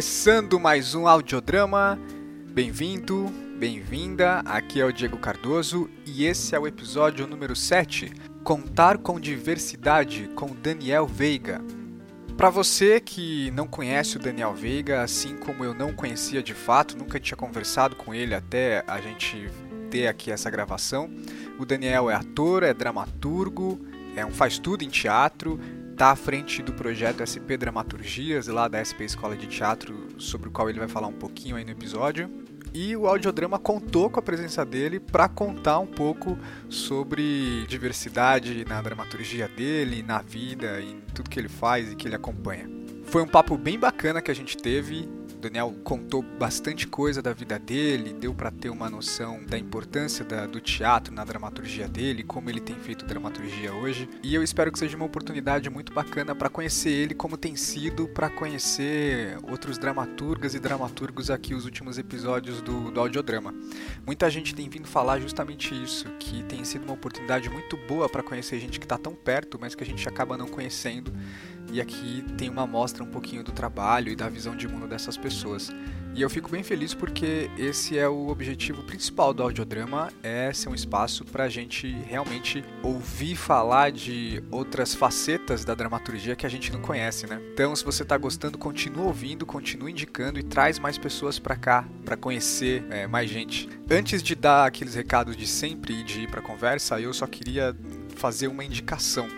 Começando mais um audiodrama. Bem-vindo, bem-vinda. Aqui é o Diego Cardoso e esse é o episódio número 7, Contar com diversidade com Daniel Veiga. Para você que não conhece o Daniel Veiga, assim como eu não conhecia de fato, nunca tinha conversado com ele até a gente ter aqui essa gravação. O Daniel é ator, é dramaturgo, é um faz tudo em teatro, está à frente do projeto SP Dramaturgias, lá da SP Escola de Teatro, sobre o qual ele vai falar um pouquinho aí no episódio. E o audiodrama contou com a presença dele para contar um pouco sobre diversidade na dramaturgia dele, na vida, em tudo que ele faz e que ele acompanha. Foi um papo bem bacana que a gente teve, Daniel contou bastante coisa da vida dele, deu para ter uma noção da importância da, do teatro na dramaturgia dele, como ele tem feito dramaturgia hoje. E eu espero que seja uma oportunidade muito bacana para conhecer ele, como tem sido para conhecer outros dramaturgas e dramaturgos aqui os últimos episódios do, do audiodrama. Muita gente tem vindo falar justamente isso, que tem sido uma oportunidade muito boa para conhecer gente que está tão perto, mas que a gente acaba não conhecendo e aqui tem uma amostra um pouquinho do trabalho e da visão de mundo dessas pessoas. E eu fico bem feliz porque esse é o objetivo principal do audiodrama, é ser um espaço para a gente realmente ouvir falar de outras facetas da dramaturgia que a gente não conhece, né? Então, se você está gostando, continue ouvindo, continue indicando e traz mais pessoas para cá para conhecer é, mais gente. Antes de dar aqueles recados de sempre e de ir para conversa, eu só queria fazer uma indicação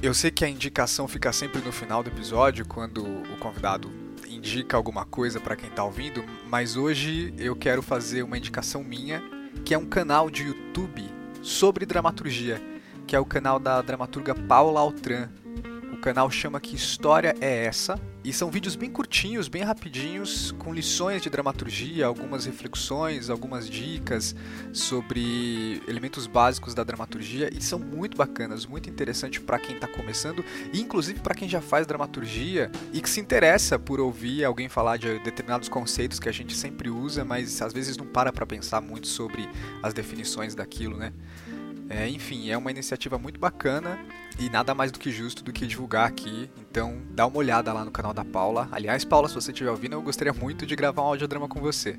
eu sei que a indicação fica sempre no final do episódio, quando o convidado indica alguma coisa para quem está ouvindo, mas hoje eu quero fazer uma indicação minha, que é um canal de YouTube sobre dramaturgia, que é o canal da dramaturga Paula Altran. Canal chama Que História é Essa? E são vídeos bem curtinhos, bem rapidinhos, com lições de dramaturgia, algumas reflexões, algumas dicas sobre elementos básicos da dramaturgia e são muito bacanas, muito interessantes para quem está começando e inclusive para quem já faz dramaturgia e que se interessa por ouvir alguém falar de determinados conceitos que a gente sempre usa, mas às vezes não para para pensar muito sobre as definições daquilo, né? É, enfim, é uma iniciativa muito bacana e nada mais do que justo do que divulgar aqui. Então, dá uma olhada lá no canal da Paula. Aliás, Paula, se você estiver ouvindo, eu gostaria muito de gravar um audiodrama com você.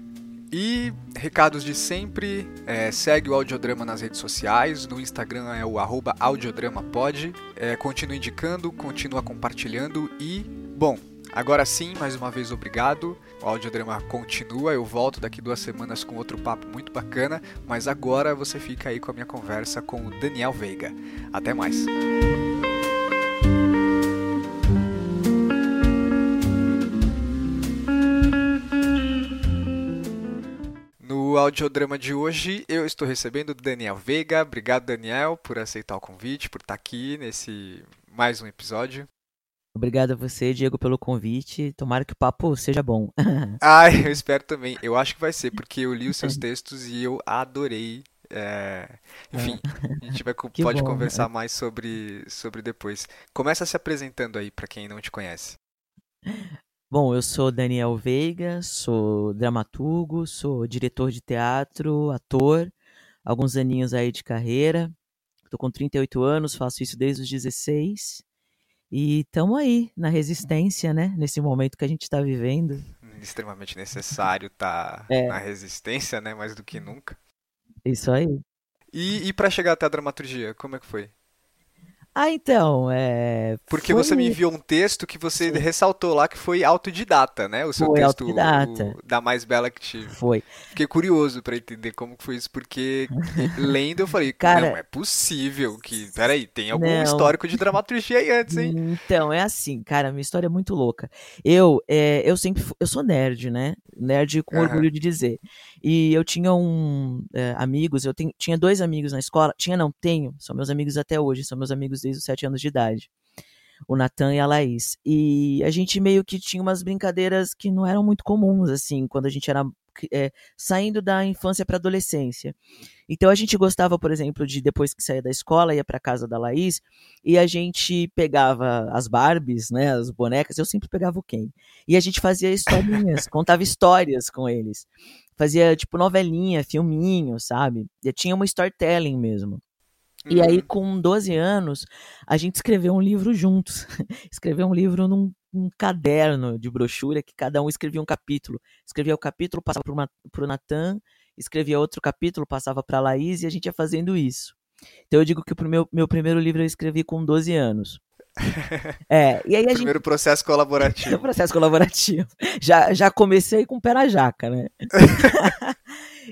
E recados de sempre, é, segue o Audiodrama nas redes sociais, no Instagram é o audiodramapod, é, continua indicando, continua compartilhando e, bom, Agora sim, mais uma vez obrigado. O audiodrama continua. Eu volto daqui duas semanas com outro papo muito bacana. Mas agora você fica aí com a minha conversa com o Daniel Veiga. Até mais. No audiodrama de hoje, eu estou recebendo Daniel Veiga. Obrigado, Daniel, por aceitar o convite, por estar aqui nesse mais um episódio. Obrigado a você, Diego, pelo convite. Tomara que o papo seja bom. Ai, eu espero também. Eu acho que vai ser, porque eu li os seus textos e eu adorei. É... Enfim, a gente vai, pode bom, conversar mais sobre, sobre depois. Começa se apresentando aí para quem não te conhece. Bom, eu sou Daniel Veiga, sou dramaturgo, sou diretor de teatro, ator, alguns aninhos aí de carreira. Estou com 38 anos, faço isso desde os 16. E estamos aí, na resistência, né? Nesse momento que a gente está vivendo. Extremamente necessário estar tá é. na resistência, né? Mais do que nunca. Isso aí. E, e para chegar até a dramaturgia, como é que foi? Ah, então, é. Porque foi... você me enviou um texto que você ressaltou lá que foi autodidata, né? O seu foi texto autodidata. O, da Mais Bela que tive. Foi. Fiquei curioso para entender como foi isso, porque lendo eu falei, Cara, não é possível que. Peraí, tem algum não. histórico de dramaturgia aí antes, hein? Então, é assim, cara, minha história é muito louca. Eu, é, eu sempre. Eu sou nerd, né? Nerd com uhum. orgulho de dizer. E eu tinha um é, amigos, eu tenho, tinha dois amigos na escola. Tinha, não, tenho, são meus amigos até hoje, são meus amigos desde os sete anos de idade. O Natan e a Laís. E a gente meio que tinha umas brincadeiras que não eram muito comuns, assim, quando a gente era é, saindo da infância para adolescência. Então a gente gostava, por exemplo, de depois que saía da escola, ia para casa da Laís e a gente pegava as Barbies, né, as bonecas, eu sempre pegava o Ken. E a gente fazia historinhas, contava histórias com eles. Fazia tipo novelinha, filminho, sabe? E tinha uma storytelling mesmo. Uhum. E aí, uhum. com 12 anos, a gente escreveu um livro juntos. escreveu um livro num um caderno de brochura que cada um escrevia um capítulo. Escrevia o capítulo, passava para o Natan, escrevia outro capítulo, passava para a Laís e a gente ia fazendo isso. Então eu digo que o meu, meu primeiro livro eu escrevi com 12 anos. É, e aí a Primeiro gente... processo colaborativo. processo colaborativo. Já, já comecei com o pé na jaca, né?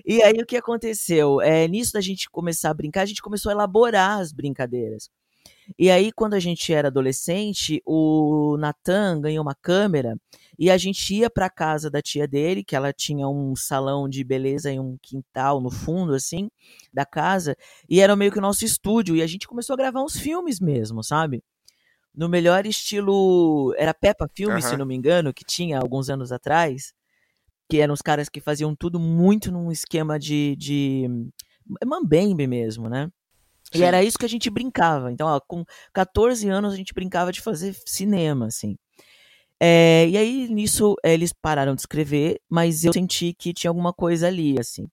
E aí o que aconteceu? É, nisso da gente começar a brincar, a gente começou a elaborar as brincadeiras. E aí, quando a gente era adolescente, o Natan ganhou uma câmera e a gente ia para casa da tia dele, que ela tinha um salão de beleza e um quintal no fundo, assim, da casa, e era meio que o nosso estúdio. E a gente começou a gravar uns filmes mesmo, sabe? no melhor estilo. Era Peppa Filme, se não me engano, que tinha alguns anos atrás. Que eram os caras que faziam tudo muito num esquema de. de Mambembe mesmo, né? Sim. E era isso que a gente brincava. Então, ó, com 14 anos, a gente brincava de fazer cinema, assim. É, e aí, nisso, eles pararam de escrever, mas eu senti que tinha alguma coisa ali, assim.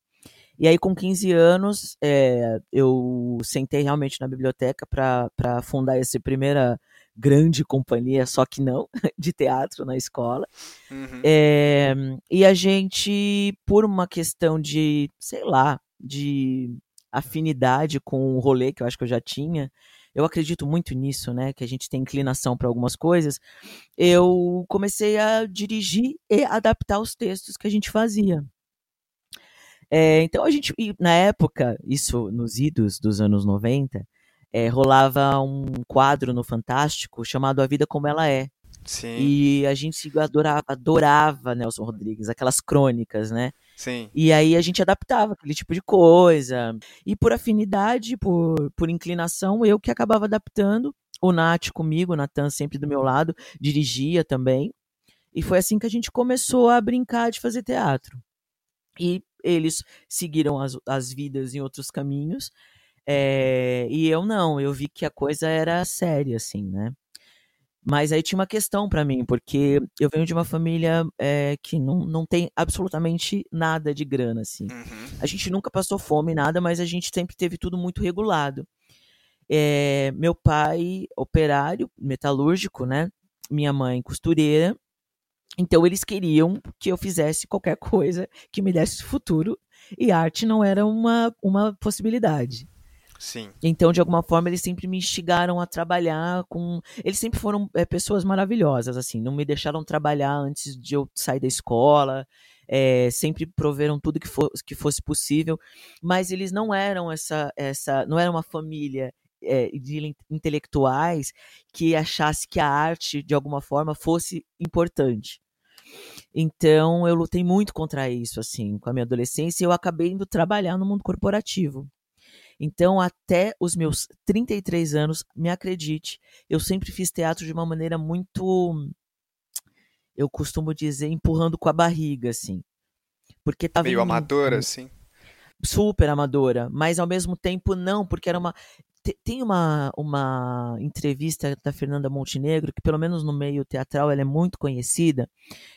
E aí, com 15 anos, é, eu sentei realmente na biblioteca para fundar essa primeira grande companhia, só que não, de teatro na escola. Uhum. É, e a gente, por uma questão de, sei lá, de afinidade com o rolê que eu acho que eu já tinha, eu acredito muito nisso, né? Que a gente tem inclinação para algumas coisas. Eu comecei a dirigir e adaptar os textos que a gente fazia. É, então a gente, na época, isso nos idos dos anos 90, é, rolava um quadro no Fantástico chamado A Vida Como Ela É. Sim. E a gente adorava, adorava Nelson Rodrigues, aquelas crônicas, né? Sim. E aí a gente adaptava aquele tipo de coisa. E por afinidade, por, por inclinação, eu que acabava adaptando. O Nath comigo, o Natan sempre do meu lado, dirigia também. E foi assim que a gente começou a brincar de fazer teatro. E eles seguiram as, as vidas em outros caminhos. É, e eu não, eu vi que a coisa era séria, assim, né? Mas aí tinha uma questão para mim, porque eu venho de uma família é, que não, não tem absolutamente nada de grana, assim. Uhum. A gente nunca passou fome, nada, mas a gente sempre teve tudo muito regulado. É, meu pai, operário, metalúrgico, né? Minha mãe, costureira. Então eles queriam que eu fizesse qualquer coisa que me desse futuro, e arte não era uma, uma possibilidade. Sim. Então, de alguma forma, eles sempre me instigaram a trabalhar com. Eles sempre foram é, pessoas maravilhosas, assim, não me deixaram trabalhar antes de eu sair da escola. É, sempre proveram tudo que, for, que fosse possível, mas eles não eram essa, essa não era uma família é, de intelectuais que achasse que a arte de alguma forma fosse importante. Então eu lutei muito contra isso, assim, com a minha adolescência, e eu acabei indo trabalhar no mundo corporativo. Então, até os meus 33 anos, me acredite, eu sempre fiz teatro de uma maneira muito. Eu costumo dizer, empurrando com a barriga, assim. Porque tava. Meio amadora, assim. Super amadora, mas ao mesmo tempo não, porque era uma. Tem uma, uma entrevista da Fernanda Montenegro, que pelo menos no meio teatral ela é muito conhecida,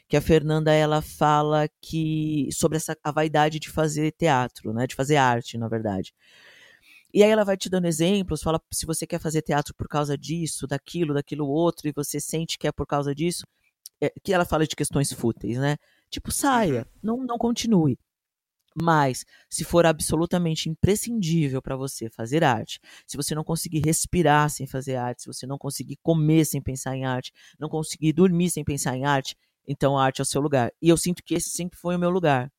que a Fernanda ela fala que sobre essa a vaidade de fazer teatro, né, de fazer arte, na verdade. E aí ela vai te dando exemplos, fala se você quer fazer teatro por causa disso, daquilo, daquilo outro, e você sente que é por causa disso, é, que ela fala de questões fúteis, né? Tipo, saia, uhum. não, não continue. Mas, se for absolutamente imprescindível para você fazer arte, se você não conseguir respirar sem fazer arte, se você não conseguir comer sem pensar em arte, não conseguir dormir sem pensar em arte, então a arte é o seu lugar. E eu sinto que esse sempre foi o meu lugar.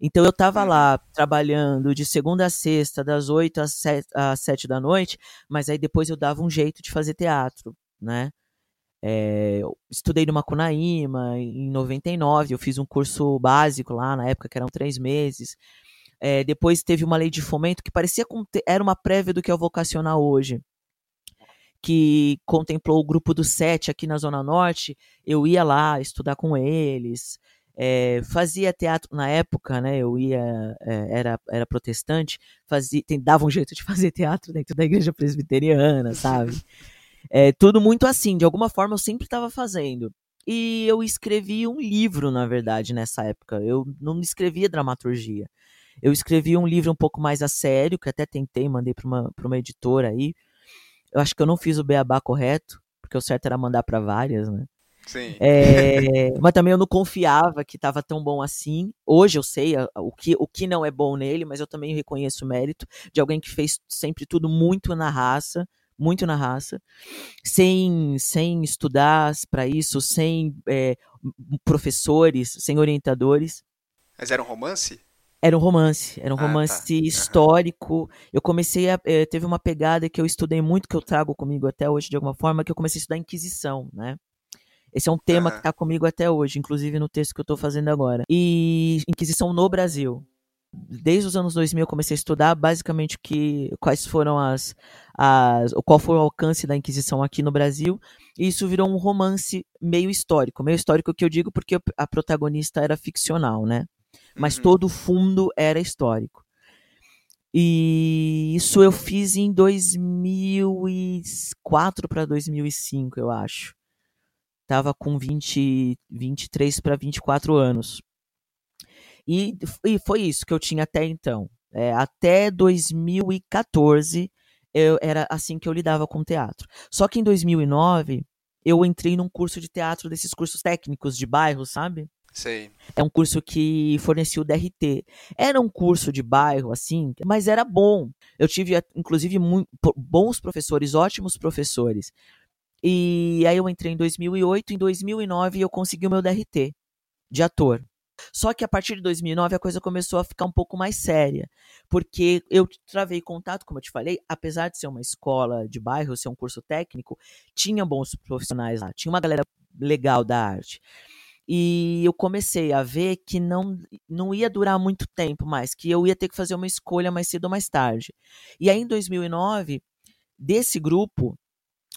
Então eu estava lá trabalhando de segunda a sexta, das oito às sete da noite, mas aí depois eu dava um jeito de fazer teatro, né? É, estudei no Macunaíma em 99, eu fiz um curso básico lá na época, que eram três meses. É, depois teve uma lei de fomento que parecia era uma prévia do que é o vocacional hoje, que contemplou o grupo do Sete aqui na Zona Norte. Eu ia lá estudar com eles, é, fazia teatro na época, né? Eu ia, é, era, era protestante, fazia, tem, dava um jeito de fazer teatro dentro da igreja presbiteriana, sabe? É, tudo muito assim, de alguma forma eu sempre estava fazendo. E eu escrevi um livro, na verdade, nessa época. Eu não escrevia dramaturgia. Eu escrevi um livro um pouco mais a sério, que até tentei, mandei para uma, uma editora aí. Eu acho que eu não fiz o beabá correto, porque o certo era mandar para várias, né? Sim. É, mas também eu não confiava que estava tão bom assim. Hoje eu sei o que, o que não é bom nele, mas eu também reconheço o mérito de alguém que fez sempre tudo muito na raça, muito na raça, sem, sem estudar para isso, sem é, professores, sem orientadores. Mas era um romance? Era um romance, era um ah, romance tá. histórico. Uhum. Eu comecei a. Eh, teve uma pegada que eu estudei muito, que eu trago comigo até hoje de alguma forma, que eu comecei a estudar Inquisição, né? Esse é um tema uhum. que está comigo até hoje, inclusive no texto que eu estou fazendo agora. E Inquisição no Brasil. Desde os anos 2000 eu comecei a estudar basicamente que, quais foram as, as. qual foi o alcance da Inquisição aqui no Brasil. E isso virou um romance meio histórico. Meio histórico que eu digo porque a protagonista era ficcional, né? Mas uhum. todo o fundo era histórico. E isso eu fiz em 2004 para 2005, eu acho estava com 20, 23 para 24 anos. E, e foi isso que eu tinha até então. É, até 2014 eu, era assim que eu lidava com teatro. Só que em 2009 eu entrei num curso de teatro desses cursos técnicos de bairro, sabe? Sei. É um curso que fornecia o DRT. Era um curso de bairro, assim, mas era bom. Eu tive, inclusive, muito, bons professores, ótimos professores. E aí eu entrei em 2008, em 2009 eu consegui o meu DRT de ator. Só que a partir de 2009 a coisa começou a ficar um pouco mais séria, porque eu travei contato, como eu te falei, apesar de ser uma escola de bairro, ser um curso técnico, tinha bons profissionais lá, tinha uma galera legal da arte. E eu comecei a ver que não, não ia durar muito tempo mais, que eu ia ter que fazer uma escolha mais cedo ou mais tarde. E aí em 2009, desse grupo,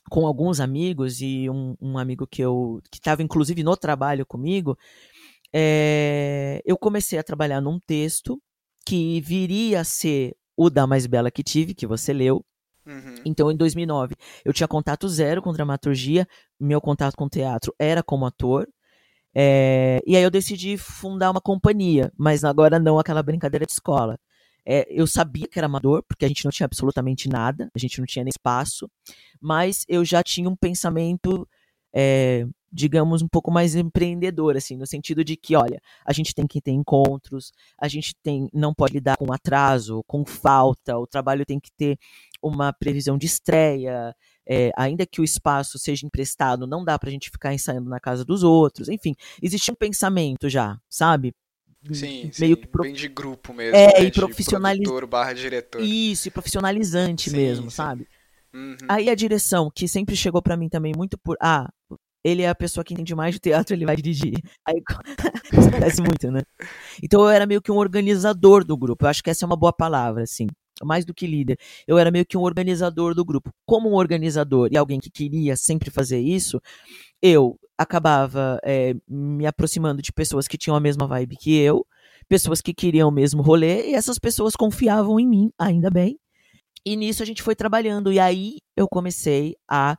com alguns amigos e um, um amigo que eu que estava inclusive no trabalho comigo, é, eu comecei a trabalhar num texto que viria a ser o da mais bela que tive, que você leu. Uhum. Então, em 2009, eu tinha contato zero com dramaturgia, meu contato com teatro era como ator. É, e aí eu decidi fundar uma companhia, mas agora não aquela brincadeira de escola. É, eu sabia que era amador, porque a gente não tinha absolutamente nada, a gente não tinha nem espaço, mas eu já tinha um pensamento, é, digamos, um pouco mais empreendedor, assim, no sentido de que, olha, a gente tem que ter encontros, a gente tem, não pode lidar com atraso, com falta, o trabalho tem que ter uma previsão de estreia, é, ainda que o espaço seja emprestado, não dá para a gente ficar ensaiando na casa dos outros. Enfim, existia um pensamento já, sabe? Sim, meio sim, que pro... bem de grupo mesmo. É, né? e profissionalizante. barra diretor. Isso, e profissionalizante sim, mesmo, sim. sabe? Uhum. Aí a direção, que sempre chegou para mim também muito por. Ah, ele é a pessoa que entende mais de teatro, ele vai dirigir. Aí acontece muito, né? Então eu era meio que um organizador do grupo. Eu acho que essa é uma boa palavra, assim. Mais do que líder. Eu era meio que um organizador do grupo. Como um organizador e alguém que queria sempre fazer isso, eu acabava é, me aproximando de pessoas que tinham a mesma vibe que eu, pessoas que queriam o mesmo rolê, e essas pessoas confiavam em mim, ainda bem. E nisso a gente foi trabalhando, e aí eu comecei a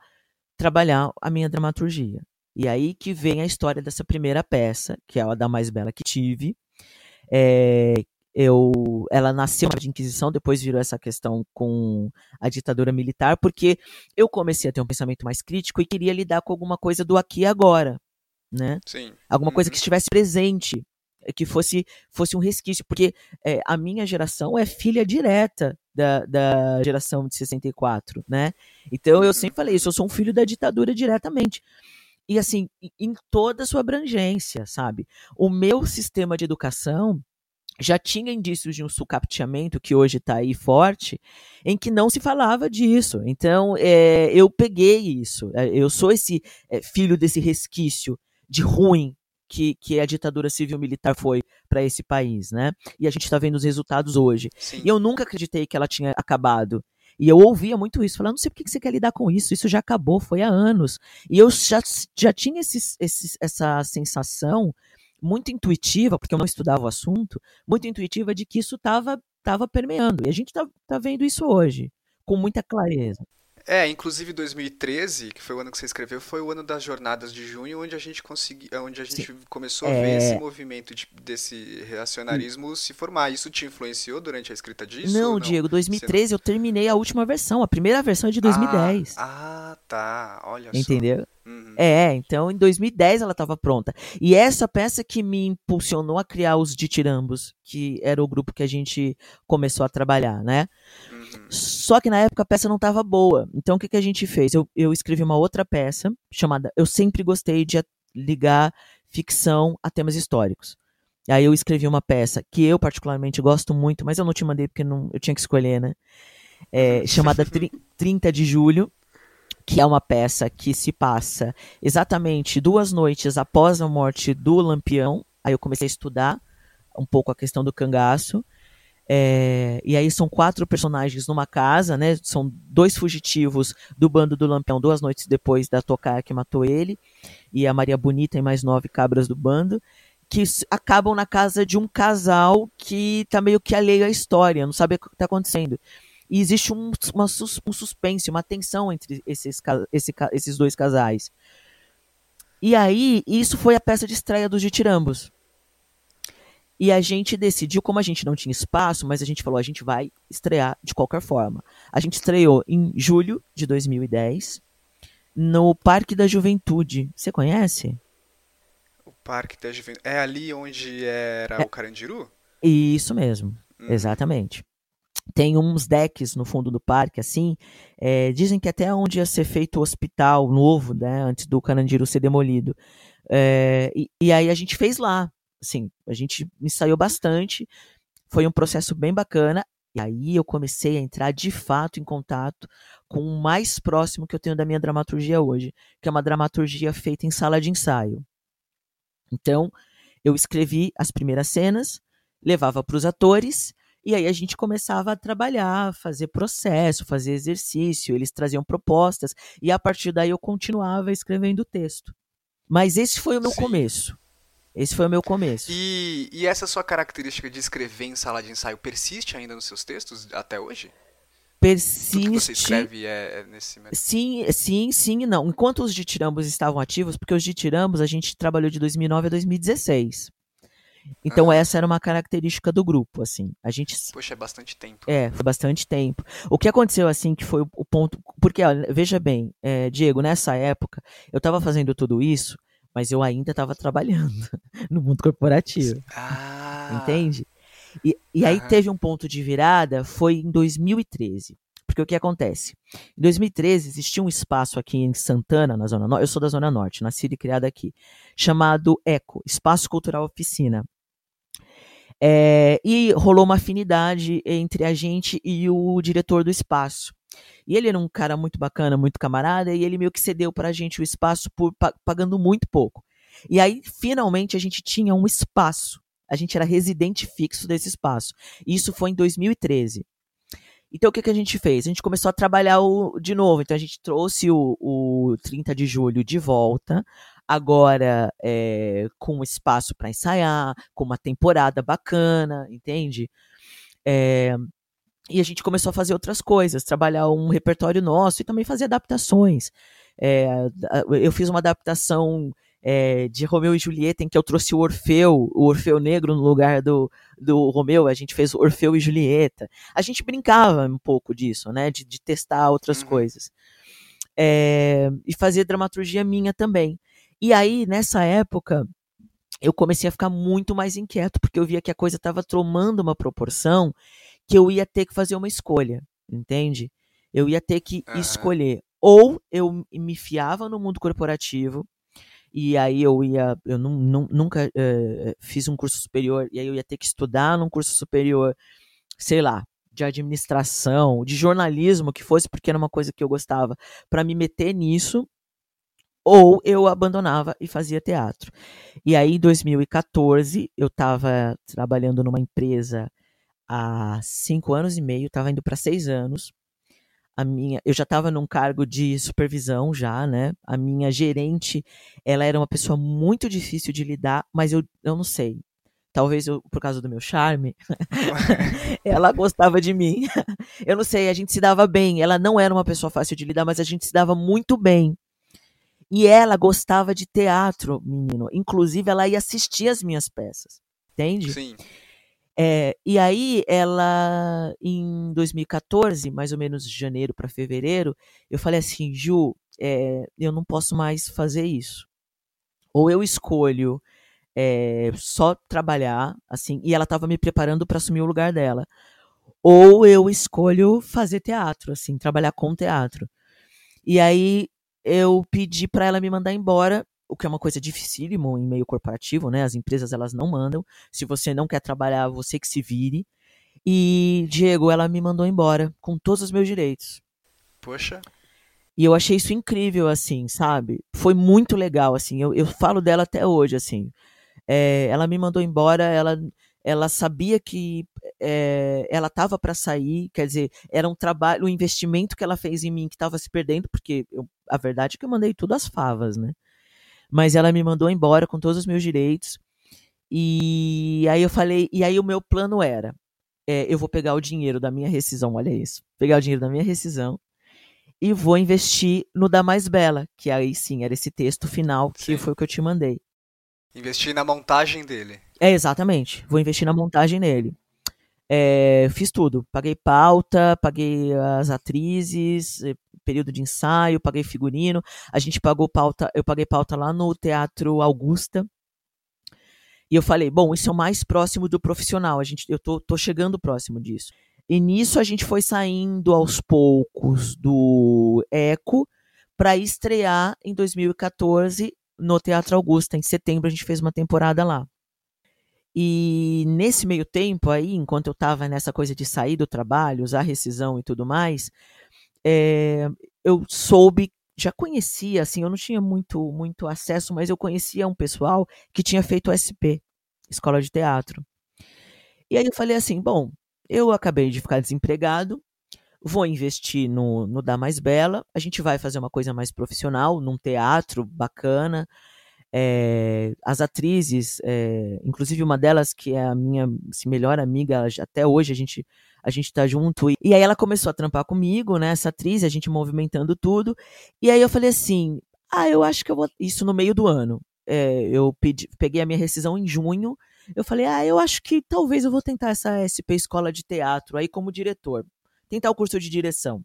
trabalhar a minha dramaturgia. E aí que vem a história dessa primeira peça, que é a da mais bela que tive, é, eu, ela nasceu de Inquisição, depois virou essa questão com a ditadura militar, porque eu comecei a ter um pensamento mais crítico e queria lidar com alguma coisa do aqui e agora, né? Sim. Alguma coisa que uhum. estivesse presente, que fosse, fosse um resquício, porque é, a minha geração é filha direta da, da geração de 64, né? Então eu uhum. sempre falei isso, eu sou um filho da ditadura diretamente e assim, em toda a sua abrangência, sabe? O meu sistema de educação já tinha indícios de um sucapteamento que hoje está aí forte, em que não se falava disso. Então, é, eu peguei isso. É, eu sou esse é, filho desse resquício de ruim que, que a ditadura civil-militar foi para esse país, né? E a gente está vendo os resultados hoje. Sim. E eu nunca acreditei que ela tinha acabado. E eu ouvia muito isso, falando, não sei por que você quer lidar com isso, isso já acabou, foi há anos. E eu já, já tinha essa sensação muito intuitiva, porque eu não estudava o assunto, muito intuitiva de que isso estava tava permeando. E a gente está tá vendo isso hoje, com muita clareza. É, inclusive 2013, que foi o ano que você escreveu, foi o ano das jornadas de junho, onde a gente conseguiu, onde a gente Sim. começou a ver é... esse movimento de, desse reacionarismo se formar. Isso te influenciou durante a escrita disso? Não, não? Diego, 2013 não... eu terminei a última versão, a primeira versão é de 2010. Ah, ah tá. Olha Entendeu? só. Uhum. É, então em 2010 ela estava pronta. E essa peça que me impulsionou a criar os Ditirambos, que era o grupo que a gente começou a trabalhar, né? Só que na época a peça não estava boa. Então o que, que a gente fez? Eu, eu escrevi uma outra peça chamada. Eu sempre gostei de ligar ficção a temas históricos. Aí eu escrevi uma peça que eu particularmente gosto muito, mas eu não te mandei porque não, eu tinha que escolher, né? É, chamada 30 de Julho, que é uma peça que se passa exatamente duas noites após a morte do Lampião. Aí eu comecei a estudar um pouco a questão do cangaço. É, e aí são quatro personagens numa casa, né? São dois fugitivos do bando do Lampião, duas noites depois da tocaia que matou ele, e a Maria Bonita e mais nove cabras do bando, que acabam na casa de um casal que tá meio que alheio à história, não sabe o que tá acontecendo. E existe um, uma, um suspense, uma tensão entre esses, esse, esses dois casais. E aí, isso foi a peça de estreia dos Ditirambos. E a gente decidiu, como a gente não tinha espaço, mas a gente falou, a gente vai estrear de qualquer forma. A gente estreou em julho de 2010 no Parque da Juventude. Você conhece? O Parque da Juventude. É ali onde era é, o Carandiru? Isso mesmo, hum. exatamente. Tem uns decks no fundo do parque, assim. É, dizem que até onde ia ser feito o hospital novo, né? Antes do Carandiru ser demolido. É, e, e aí a gente fez lá assim, a gente ensaiou bastante, foi um processo bem bacana. E aí eu comecei a entrar de fato em contato com o mais próximo que eu tenho da minha dramaturgia hoje, que é uma dramaturgia feita em sala de ensaio. Então, eu escrevi as primeiras cenas, levava para os atores, e aí a gente começava a trabalhar, fazer processo, fazer exercício, eles traziam propostas, e a partir daí eu continuava escrevendo o texto. Mas esse foi o meu Sim. começo. Esse foi o meu começo. E, e essa sua característica de escrever em sala de ensaio persiste ainda nos seus textos até hoje? Persiste. Tudo que você escreve é, é nesse Sim, sim, sim e não. Enquanto os ditirambos estavam ativos, porque os ditirambos a gente trabalhou de 2009 a 2016. Então ah. essa era uma característica do grupo, assim. A gente Poxa, é bastante tempo. É, foi bastante tempo. O que aconteceu assim que foi o ponto, porque olha, veja bem, é, Diego, nessa época eu estava fazendo tudo isso mas eu ainda estava trabalhando no mundo corporativo. Ah. Entende? E, e aí teve um ponto de virada, foi em 2013. Porque o que acontece? Em 2013 existia um espaço aqui em Santana, na Zona Norte, eu sou da Zona Norte, nascida e criada aqui, chamado ECO, Espaço Cultural Oficina. É, e rolou uma afinidade entre a gente e o diretor do espaço. E ele era um cara muito bacana, muito camarada, e ele meio que cedeu pra gente o espaço por pagando muito pouco. E aí, finalmente, a gente tinha um espaço. A gente era residente fixo desse espaço. Isso foi em 2013. Então, o que, que a gente fez? A gente começou a trabalhar o, de novo. Então, a gente trouxe o, o 30 de julho de volta, agora é, com espaço para ensaiar, com uma temporada bacana, entende? É, e a gente começou a fazer outras coisas, trabalhar um repertório nosso e também fazer adaptações. É, eu fiz uma adaptação é, de Romeu e Julieta em que eu trouxe o Orfeu, o Orfeu negro no lugar do, do Romeu, a gente fez Orfeu e Julieta. A gente brincava um pouco disso, né, de, de testar outras uhum. coisas. É, e fazer dramaturgia minha também. E aí, nessa época, eu comecei a ficar muito mais inquieto, porque eu via que a coisa estava tomando uma proporção que eu ia ter que fazer uma escolha, entende? Eu ia ter que uhum. escolher. Ou eu me fiava no mundo corporativo, e aí eu ia. Eu nunca uh, fiz um curso superior, e aí eu ia ter que estudar num curso superior, sei lá, de administração, de jornalismo, que fosse porque era uma coisa que eu gostava, para me meter nisso, ou eu abandonava e fazia teatro. E aí, em 2014, eu estava trabalhando numa empresa há cinco anos e meio, estava indo para seis anos. A minha, eu já estava num cargo de supervisão já, né? A minha gerente, ela era uma pessoa muito difícil de lidar, mas eu, eu não sei. talvez eu, por causa do meu charme, ela gostava de mim. Eu não sei, a gente se dava bem. Ela não era uma pessoa fácil de lidar, mas a gente se dava muito bem. E ela gostava de teatro, menino. Inclusive, ela ia assistir as minhas peças. Entende? Sim. É, e aí, ela, em 2014, mais ou menos de janeiro para fevereiro, eu falei assim: Ju, é, eu não posso mais fazer isso. Ou eu escolho é, só trabalhar, assim, e ela estava me preparando para assumir o lugar dela. Ou eu escolho fazer teatro, assim, trabalhar com teatro. E aí eu pedi para ela me mandar embora, o que é uma coisa dificílimo em meio corporativo, né? As empresas elas não mandam. Se você não quer trabalhar, você que se vire. E Diego, ela me mandou embora com todos os meus direitos. Poxa. E eu achei isso incrível, assim, sabe? Foi muito legal, assim. Eu, eu falo dela até hoje, assim. É, ela me mandou embora, ela, ela sabia que é, ela estava para sair, quer dizer, era um trabalho, um investimento que ela fez em mim que estava se perdendo, porque eu, a verdade é que eu mandei tudo às favas, né? Mas ela me mandou embora com todos os meus direitos. E aí eu falei, e aí o meu plano era, é, eu vou pegar o dinheiro da minha rescisão, olha isso, pegar o dinheiro da minha rescisão e vou investir no da mais bela, que aí sim era esse texto final que sim. foi o que eu te mandei. Investir na montagem dele. É, exatamente. Vou investir na montagem nele. É, fiz tudo. Paguei pauta, paguei as atrizes, eh, período de ensaio, paguei figurino. A gente pagou pauta, eu paguei pauta lá no Teatro Augusta. E eu falei, bom, isso é o mais próximo do profissional. A gente, eu tô, tô chegando próximo disso. E nisso a gente foi saindo aos poucos do Eco para estrear em 2014 no Teatro Augusta. Em setembro a gente fez uma temporada lá. E nesse meio tempo aí, enquanto eu estava nessa coisa de sair do trabalho, usar rescisão e tudo mais, é, eu soube, já conhecia, assim, eu não tinha muito, muito acesso, mas eu conhecia um pessoal que tinha feito SP, Escola de Teatro. E aí eu falei assim, bom, eu acabei de ficar desempregado, vou investir no, no Da Mais Bela, a gente vai fazer uma coisa mais profissional, num teatro bacana. É, as atrizes, é, inclusive uma delas que é a minha assim, melhor amiga, até hoje a gente a gente tá junto. E aí ela começou a trampar comigo, né? Essa atriz, a gente movimentando tudo. E aí eu falei assim: ah, eu acho que eu vou. Isso no meio do ano. É, eu pedi, peguei a minha rescisão em junho. Eu falei, ah, eu acho que talvez eu vou tentar essa SP Escola de Teatro aí como diretor tentar o curso de direção.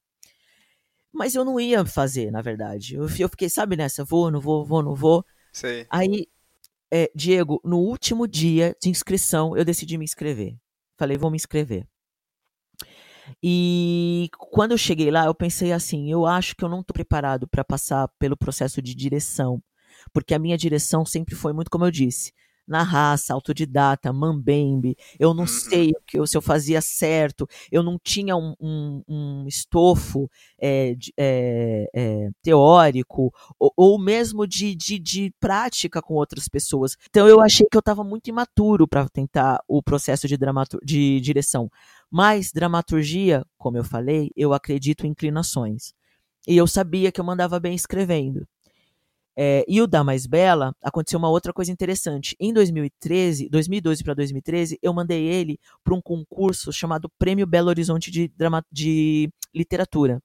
Mas eu não ia fazer, na verdade. Eu, eu fiquei, sabe, nessa, vou, não vou, vou, não vou. Sei. Aí, é, Diego, no último dia de inscrição, eu decidi me inscrever. Falei, vou me inscrever. E quando eu cheguei lá, eu pensei assim: eu acho que eu não estou preparado para passar pelo processo de direção, porque a minha direção sempre foi muito como eu disse, na raça, autodidata, mambembe, eu não uhum. sei o que, se eu fazia certo, eu não tinha um, um, um estofo é, é, é, teórico ou, ou mesmo de, de, de, prática com outras pessoas. Então eu achei que eu estava muito imaturo para tentar o processo de, de direção. Mas dramaturgia, como eu falei, eu acredito em inclinações. E eu sabia que eu mandava bem escrevendo. É, e o da Mais Bela, aconteceu uma outra coisa interessante. Em 2013, 2012 para 2013, eu mandei ele para um concurso chamado Prêmio Belo Horizonte de, Drama, de Literatura.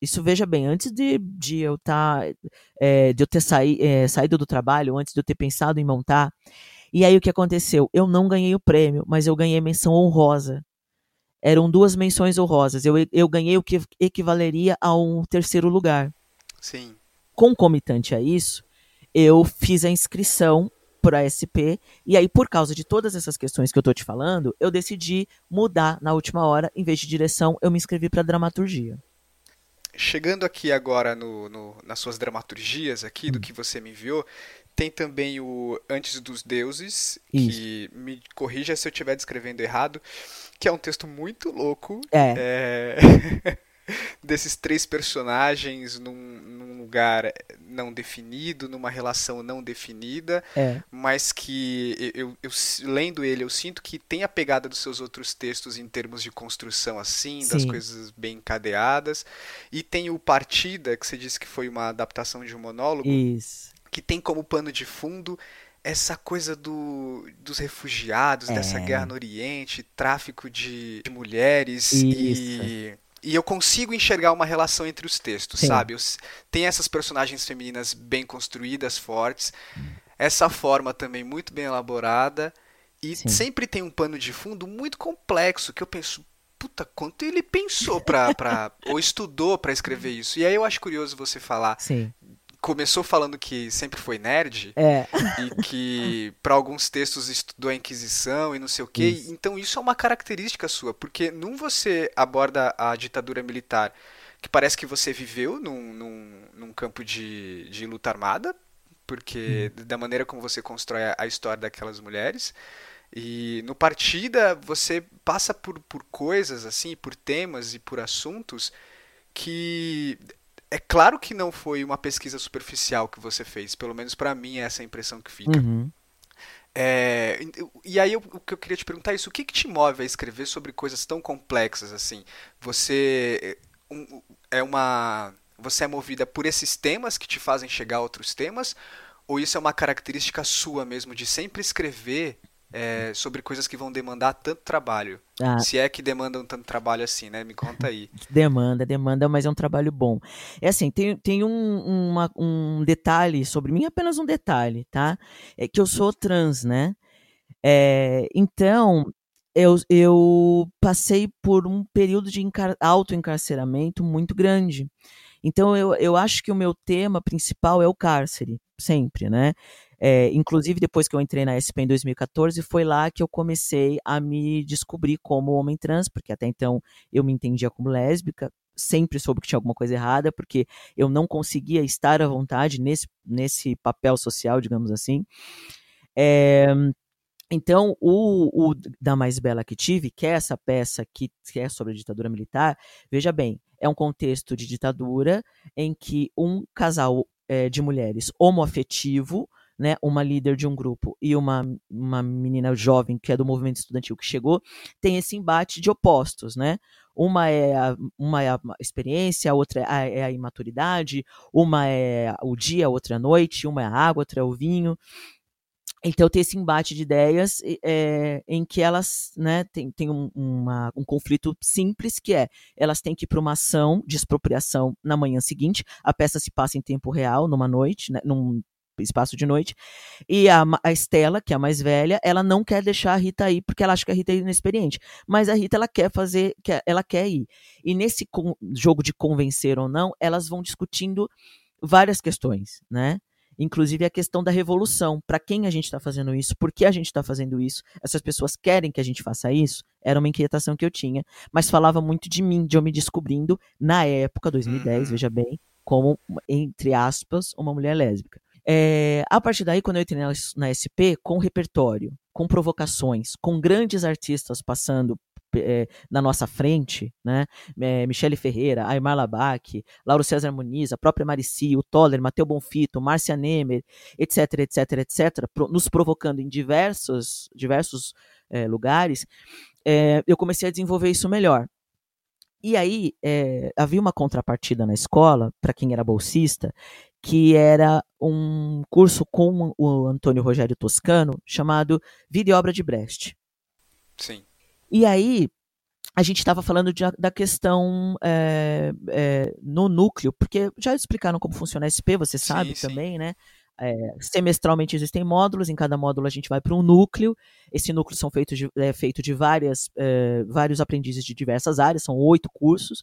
Isso, veja bem, antes de, de eu tá, é, de eu ter saí, é, saído do trabalho, antes de eu ter pensado em montar. E aí o que aconteceu? Eu não ganhei o prêmio, mas eu ganhei menção honrosa. Eram duas menções honrosas. Eu, eu ganhei o que equivaleria a um terceiro lugar. Sim concomitante a isso, eu fiz a inscrição para a SP e aí por causa de todas essas questões que eu estou te falando, eu decidi mudar na última hora, em vez de direção, eu me inscrevi para dramaturgia. Chegando aqui agora no, no, nas suas dramaturgias aqui, do hum. que você me enviou, tem também o Antes dos Deuses, Isso. que me corrija se eu estiver descrevendo errado, que é um texto muito louco. É. é... desses três personagens num, num, lugar não definido, numa relação não definida, é. mas que eu, eu, lendo ele eu sinto que tem a pegada dos seus outros textos em termos de construção assim, Sim. das coisas bem encadeadas, e tem o Partida, que você disse que foi uma adaptação de um monólogo, Isso. que tem como pano de fundo essa coisa do, dos refugiados, é. dessa guerra no Oriente, tráfico de, de mulheres Isso. e e eu consigo enxergar uma relação entre os textos, Sim. sabe? tem essas personagens femininas bem construídas, fortes, essa forma também muito bem elaborada e Sim. sempre tem um pano de fundo muito complexo que eu penso, puta, quanto ele pensou pra, pra ou estudou para escrever isso. E aí eu acho curioso você falar Sim começou falando que sempre foi nerd é. e que para alguns textos estudou a Inquisição e não sei o quê. Isso. Então isso é uma característica sua, porque num você aborda a ditadura militar que parece que você viveu num, num, num campo de, de luta armada, porque hum. da maneira como você constrói a história daquelas mulheres. E no Partida você passa por, por coisas assim, por temas e por assuntos que é claro que não foi uma pesquisa superficial que você fez, pelo menos para mim é essa a impressão que fica. Uhum. É, e aí o que eu queria te perguntar é isso, o que, que te move a escrever sobre coisas tão complexas assim? Você um, é uma você é movida por esses temas que te fazem chegar a outros temas ou isso é uma característica sua mesmo de sempre escrever é, sobre coisas que vão demandar tanto trabalho. Ah. Se é que demandam tanto trabalho assim, né? Me conta aí. demanda, demanda, mas é um trabalho bom. É assim, tem, tem um, uma, um detalhe sobre mim, apenas um detalhe, tá? É que eu sou trans, né? É, então, eu, eu passei por um período de autoencarceramento muito grande. Então, eu, eu acho que o meu tema principal é o cárcere, sempre, né? É, inclusive, depois que eu entrei na SP em 2014, foi lá que eu comecei a me descobrir como homem trans, porque até então eu me entendia como lésbica, sempre soube que tinha alguma coisa errada, porque eu não conseguia estar à vontade nesse, nesse papel social, digamos assim. É, então, o, o, Da Mais Bela que Tive, que é essa peça que, que é sobre a ditadura militar, veja bem, é um contexto de ditadura em que um casal é, de mulheres homoafetivo né, uma líder de um grupo e uma, uma menina jovem que é do movimento estudantil que chegou, tem esse embate de opostos, né? Uma é a, uma é a experiência, a outra é a, é a imaturidade, uma é o dia, a outra é a noite, uma é a água, outra é o vinho. Então tem esse embate de ideias é, em que elas né, tem, tem um, uma, um conflito simples que é elas têm que ir para uma ação de expropriação na manhã seguinte. A peça se passa em tempo real, numa noite, né, num espaço de noite. E a, a Estela, que é a mais velha, ela não quer deixar a Rita ir porque ela acha que a Rita é inexperiente. Mas a Rita ela quer fazer, ela quer ir. E nesse jogo de convencer ou não, elas vão discutindo várias questões, né? Inclusive a questão da revolução. Para quem a gente está fazendo isso? Por que a gente está fazendo isso? Essas pessoas querem que a gente faça isso? Era uma inquietação que eu tinha, mas falava muito de mim, de eu me descobrindo na época, 2010, uhum. veja bem, como, entre aspas, uma mulher lésbica. É, a partir daí, quando eu entrei na, na SP, com repertório, com provocações, com grandes artistas passando é, na nossa frente, né? É, Michele Ferreira, Aymar Labac, Lauro César Muniz, a própria Marici, o Toller, Mateu Bonfito, Márcia Nemer, etc, etc, etc, pro, nos provocando em diversos, diversos é, lugares, eu comecei a desenvolver isso melhor. E aí, havia uma contrapartida na escola, para quem era bolsista, que era um curso com o Antônio Rogério Toscano chamado Vida e Obra de Brecht. Sim. E aí a gente estava falando de, da questão é, é, no núcleo, porque já explicaram como funciona a SP, você sabe sim, também, sim. né? É, semestralmente existem módulos, em cada módulo a gente vai para um núcleo. Esse núcleo são feito de, é feito de várias, é, vários aprendizes de diversas áreas, são oito cursos.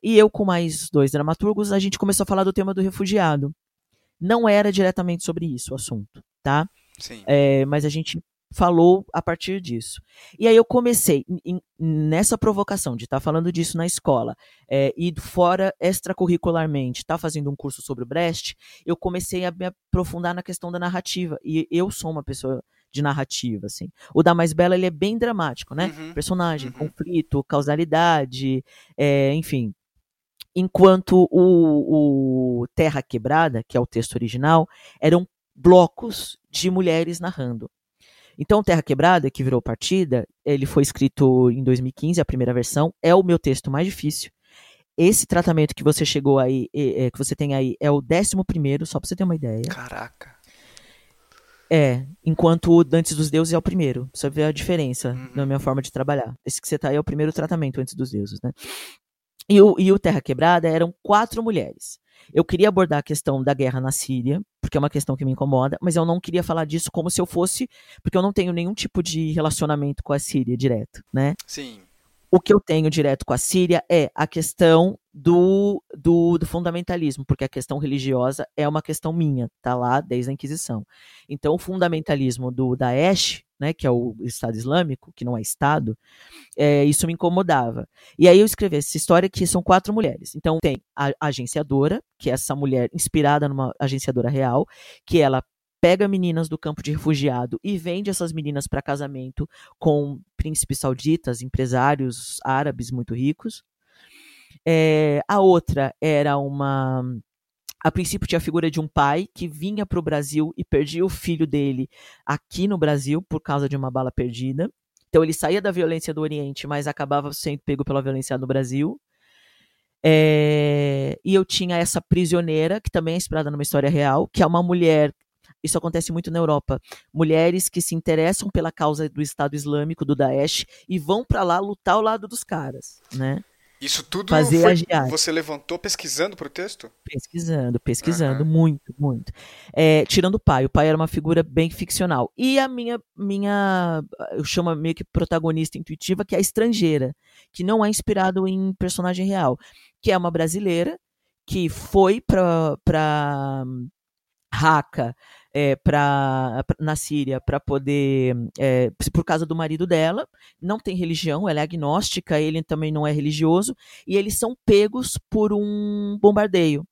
E eu, com mais dois dramaturgos, a gente começou a falar do tema do refugiado. Não era diretamente sobre isso o assunto, tá? Sim. É, mas a gente falou a partir disso. E aí eu comecei em, nessa provocação de estar tá falando disso na escola é, e fora extracurricularmente, estar tá fazendo um curso sobre o Brecht, eu comecei a me aprofundar na questão da narrativa. E eu sou uma pessoa de narrativa, assim. O da Mais Bela, ele é bem dramático, né? Uhum, Personagem, uhum. conflito, causalidade, é, enfim, enquanto o, o Terra Quebrada, que é o texto original, eram blocos de mulheres narrando. Então, Terra Quebrada, que virou partida, ele foi escrito em 2015, a primeira versão, é o meu texto mais difícil. Esse tratamento que você chegou aí, é, que você tem aí, é o décimo primeiro, só pra você ter uma ideia. Caraca. É, enquanto o Antes dos Deuses é o primeiro. Você vê a diferença uhum. na minha forma de trabalhar. Esse que você tá aí é o primeiro tratamento Antes dos Deuses, né? E o, e o Terra Quebrada eram quatro mulheres. Eu queria abordar a questão da guerra na Síria, porque é uma questão que me incomoda, mas eu não queria falar disso como se eu fosse, porque eu não tenho nenhum tipo de relacionamento com a Síria direto, né? Sim. O que eu tenho direto com a Síria é a questão do, do, do, fundamentalismo, porque a questão religiosa é uma questão minha, tá lá desde a Inquisição. Então, o fundamentalismo do Daesh, né, que é o Estado Islâmico, que não é Estado, é, isso me incomodava. E aí eu escrevi essa história que são quatro mulheres. Então, tem a agenciadora, que é essa mulher inspirada numa agenciadora real, que ela pega meninas do campo de refugiado e vende essas meninas para casamento com príncipes sauditas, empresários árabes muito ricos. É, a outra era uma. A princípio tinha a figura de um pai que vinha para o Brasil e perdia o filho dele aqui no Brasil por causa de uma bala perdida. Então ele saía da violência do Oriente, mas acabava sendo pego pela violência no Brasil. É, e eu tinha essa prisioneira, que também é inspirada numa história real, que é uma mulher isso acontece muito na Europa. Mulheres que se interessam pela causa do Estado Islâmico, do Daesh, e vão para lá lutar ao lado dos caras, né? Isso tudo Fazer foi, você levantou pesquisando para o texto? Pesquisando, pesquisando, uhum. muito, muito. É, tirando o pai, o pai era uma figura bem ficcional. E a minha, minha, eu chamo meio que protagonista intuitiva, que é a estrangeira, que não é inspirado em personagem real, que é uma brasileira que foi para Raqqa é, pra, na Síria para poder, é, por causa do marido dela, não tem religião, ela é agnóstica, ele também não é religioso, e eles são pegos por um bombardeio.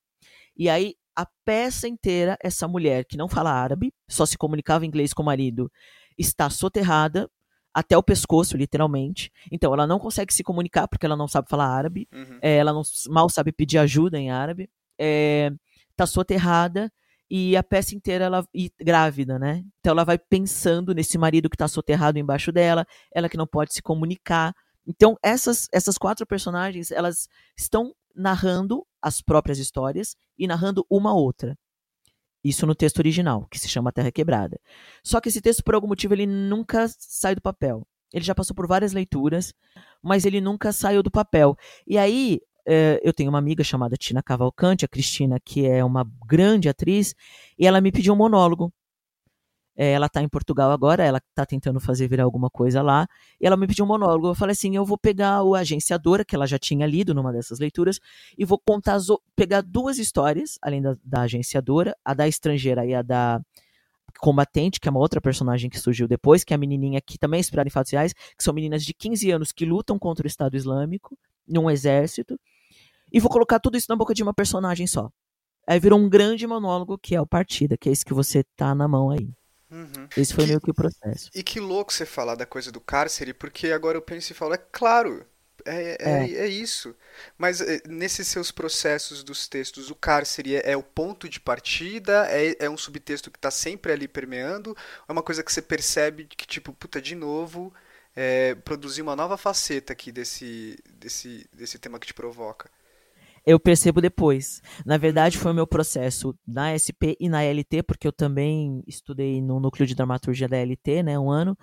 E aí a peça inteira, essa mulher que não fala árabe, só se comunicava inglês com o marido, está soterrada até o pescoço, literalmente. Então, ela não consegue se comunicar porque ela não sabe falar árabe, uhum. é, ela não, mal sabe pedir ajuda em árabe, está é, soterrada e a peça inteira ela e grávida, né? Então ela vai pensando nesse marido que está soterrado embaixo dela, ela que não pode se comunicar. Então essas essas quatro personagens, elas estão narrando as próprias histórias e narrando uma outra. Isso no texto original, que se chama Terra Quebrada. Só que esse texto por algum motivo ele nunca sai do papel. Ele já passou por várias leituras, mas ele nunca saiu do papel. E aí, é, eu tenho uma amiga chamada Tina Cavalcante, a Cristina, que é uma grande atriz, e ela me pediu um monólogo. É, ela está em Portugal agora, ela está tentando fazer virar alguma coisa lá, e ela me pediu um monólogo. Eu falei assim: eu vou pegar o Agenciadora, que ela já tinha lido numa dessas leituras, e vou contar, pegar duas histórias, além da, da Agenciadora, a da estrangeira e a da combatente, que é uma outra personagem que surgiu depois, que é a menininha que também é inspirada em fatos reais, que são meninas de 15 anos que lutam contra o Estado Islâmico num exército, e vou colocar tudo isso na boca de uma personagem só. Aí virou um grande monólogo que é o Partida, que é esse que você tá na mão aí. Uhum. Esse foi que, meio que o processo. E que louco você falar da coisa do cárcere, porque agora eu penso e falo, é claro, é, é, é. é isso. Mas é, nesses seus processos dos textos, o cárcere é, é o ponto de partida? É, é um subtexto que está sempre ali permeando? É uma coisa que você percebe que, tipo, puta, de novo, é, produzir uma nova faceta aqui desse, desse, desse tema que te provoca? Eu percebo depois. Na verdade, foi o meu processo na SP e na LT, porque eu também estudei no núcleo de dramaturgia da LT, né, um ano.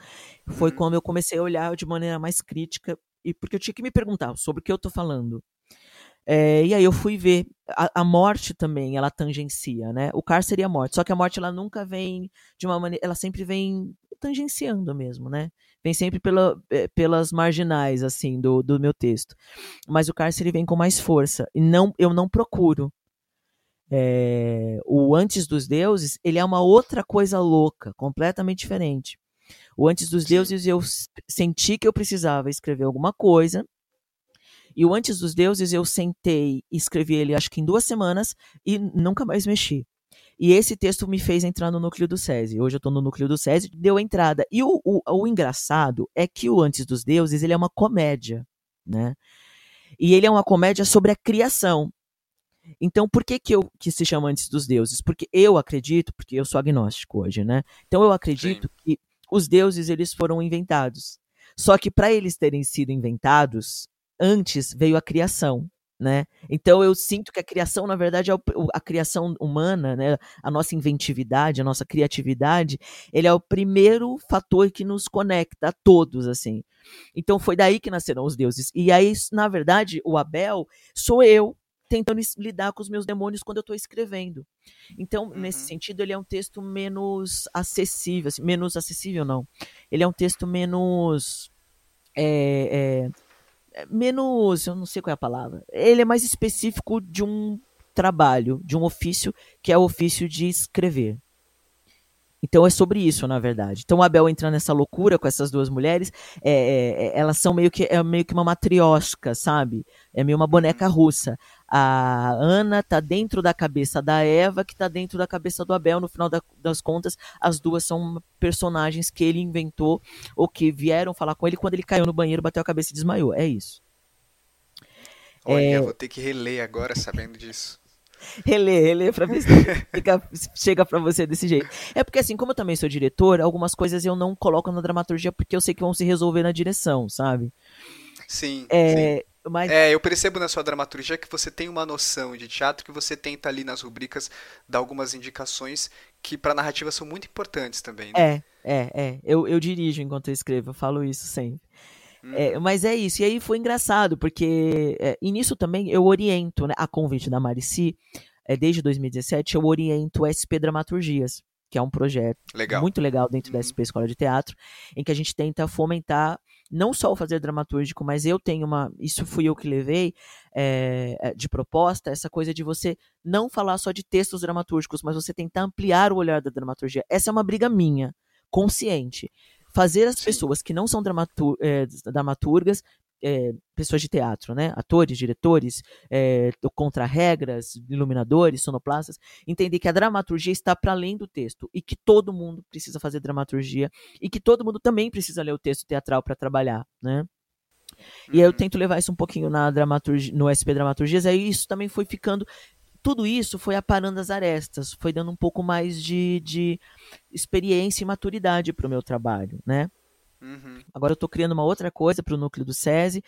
Foi uhum. quando eu comecei a olhar de maneira mais crítica, e porque eu tinha que me perguntar sobre o que eu tô falando. É, e aí eu fui ver a, a, morte também, ela tangencia, né? O cárcere e a morte. Só que a morte ela nunca vem de uma maneira, ela sempre vem tangenciando mesmo, né? Vem sempre pela, é, pelas marginais, assim, do, do meu texto. Mas o cárcere vem com mais força. E não, eu não procuro. É, o Antes dos Deuses, ele é uma outra coisa louca, completamente diferente. O Antes dos Deuses, eu senti que eu precisava escrever alguma coisa. E o Antes dos Deuses, eu sentei e escrevi ele, acho que em duas semanas, e nunca mais mexi. E esse texto me fez entrar no núcleo do SESI. Hoje eu estou no núcleo do SESI, deu entrada. E o, o, o, engraçado é que o Antes dos Deuses, ele é uma comédia, né? E ele é uma comédia sobre a criação. Então, por que que, eu, que se chama Antes dos Deuses? Porque eu acredito, porque eu sou agnóstico hoje, né? Então eu acredito Sim. que os deuses, eles foram inventados. Só que para eles terem sido inventados, antes veio a criação, né? Então eu sinto que a criação, na verdade, é o, a criação humana, né? A nossa inventividade, a nossa criatividade, ele é o primeiro fator que nos conecta a todos, assim. Então foi daí que nasceram os deuses. E aí, na verdade, o Abel sou eu tentando lidar com os meus demônios quando eu estou escrevendo. Então, uhum. nesse sentido, ele é um texto menos acessível, assim, menos acessível não. Ele é um texto menos é, é, menos, eu não sei qual é a palavra. Ele é mais específico de um trabalho, de um ofício, que é o ofício de escrever. Então é sobre isso, na verdade. Então o Abel entra nessa loucura com essas duas mulheres. É, é, é elas são meio que, é meio que uma matriosca, sabe? É meio uma boneca uhum. russa. A Ana tá dentro da cabeça da Eva, que tá dentro da cabeça do Abel. No final da, das contas, as duas são personagens que ele inventou ou que vieram falar com ele quando ele caiu no banheiro, bateu a cabeça e desmaiou. É isso. Olha, é... vou ter que reler agora sabendo disso. Reler, reler pra ver se fica, chega pra você desse jeito. É porque assim, como eu também sou diretor, algumas coisas eu não coloco na dramaturgia porque eu sei que vão se resolver na direção, sabe? Sim, é, sim. Mas... É, eu percebo na sua dramaturgia que você tem uma noção de teatro que você tenta ali nas rubricas dar algumas indicações que para narrativa são muito importantes também. Né? É, é, é. Eu, eu dirijo enquanto eu escrevo, eu falo isso sempre. É, uhum. mas é isso. E aí foi engraçado, porque. É, e nisso também eu oriento, né, a convite da Marici, é, desde 2017, eu oriento SP Dramaturgias, que é um projeto legal. muito legal dentro uhum. da SP Escola de Teatro, em que a gente tenta fomentar não só o fazer dramatúrgico, mas eu tenho uma. Isso fui eu que levei é, de proposta, essa coisa de você não falar só de textos dramatúrgicos, mas você tentar ampliar o olhar da dramaturgia. Essa é uma briga minha, consciente fazer as Sim. pessoas que não são dramatur é, dramaturgas, é, pessoas de teatro, né? Atores, diretores, é, contra-regras, iluminadores, sonoplastas, entender que a dramaturgia está para além do texto e que todo mundo precisa fazer dramaturgia e que todo mundo também precisa ler o texto teatral para trabalhar, né? E aí eu uhum. tento levar isso um pouquinho na dramaturgia, no SP Dramaturgias, aí isso também foi ficando tudo isso foi aparando as arestas, foi dando um pouco mais de, de experiência e maturidade para o meu trabalho, né? Uhum. Agora eu estou criando uma outra coisa para o núcleo do SESI,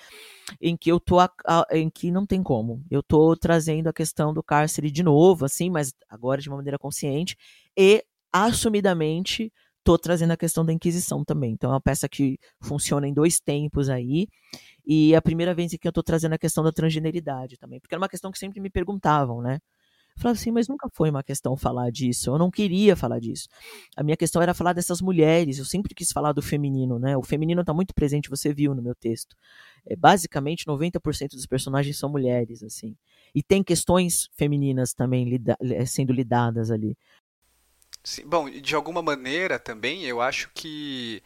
em que eu tô a, a, em que não tem como. Eu estou trazendo a questão do cárcere de novo, assim, mas agora de uma maneira consciente e assumidamente estou trazendo a questão da Inquisição também. Então é uma peça que funciona em dois tempos aí e é a primeira vez que eu estou trazendo a questão da transgeneridade também, porque era uma questão que sempre me perguntavam, né? Eu falava assim, mas nunca foi uma questão falar disso, eu não queria falar disso. A minha questão era falar dessas mulheres, eu sempre quis falar do feminino, né? O feminino está muito presente, você viu no meu texto. É, basicamente, 90% dos personagens são mulheres, assim. E tem questões femininas também lida sendo lidadas ali. Sim, bom, de alguma maneira também eu acho que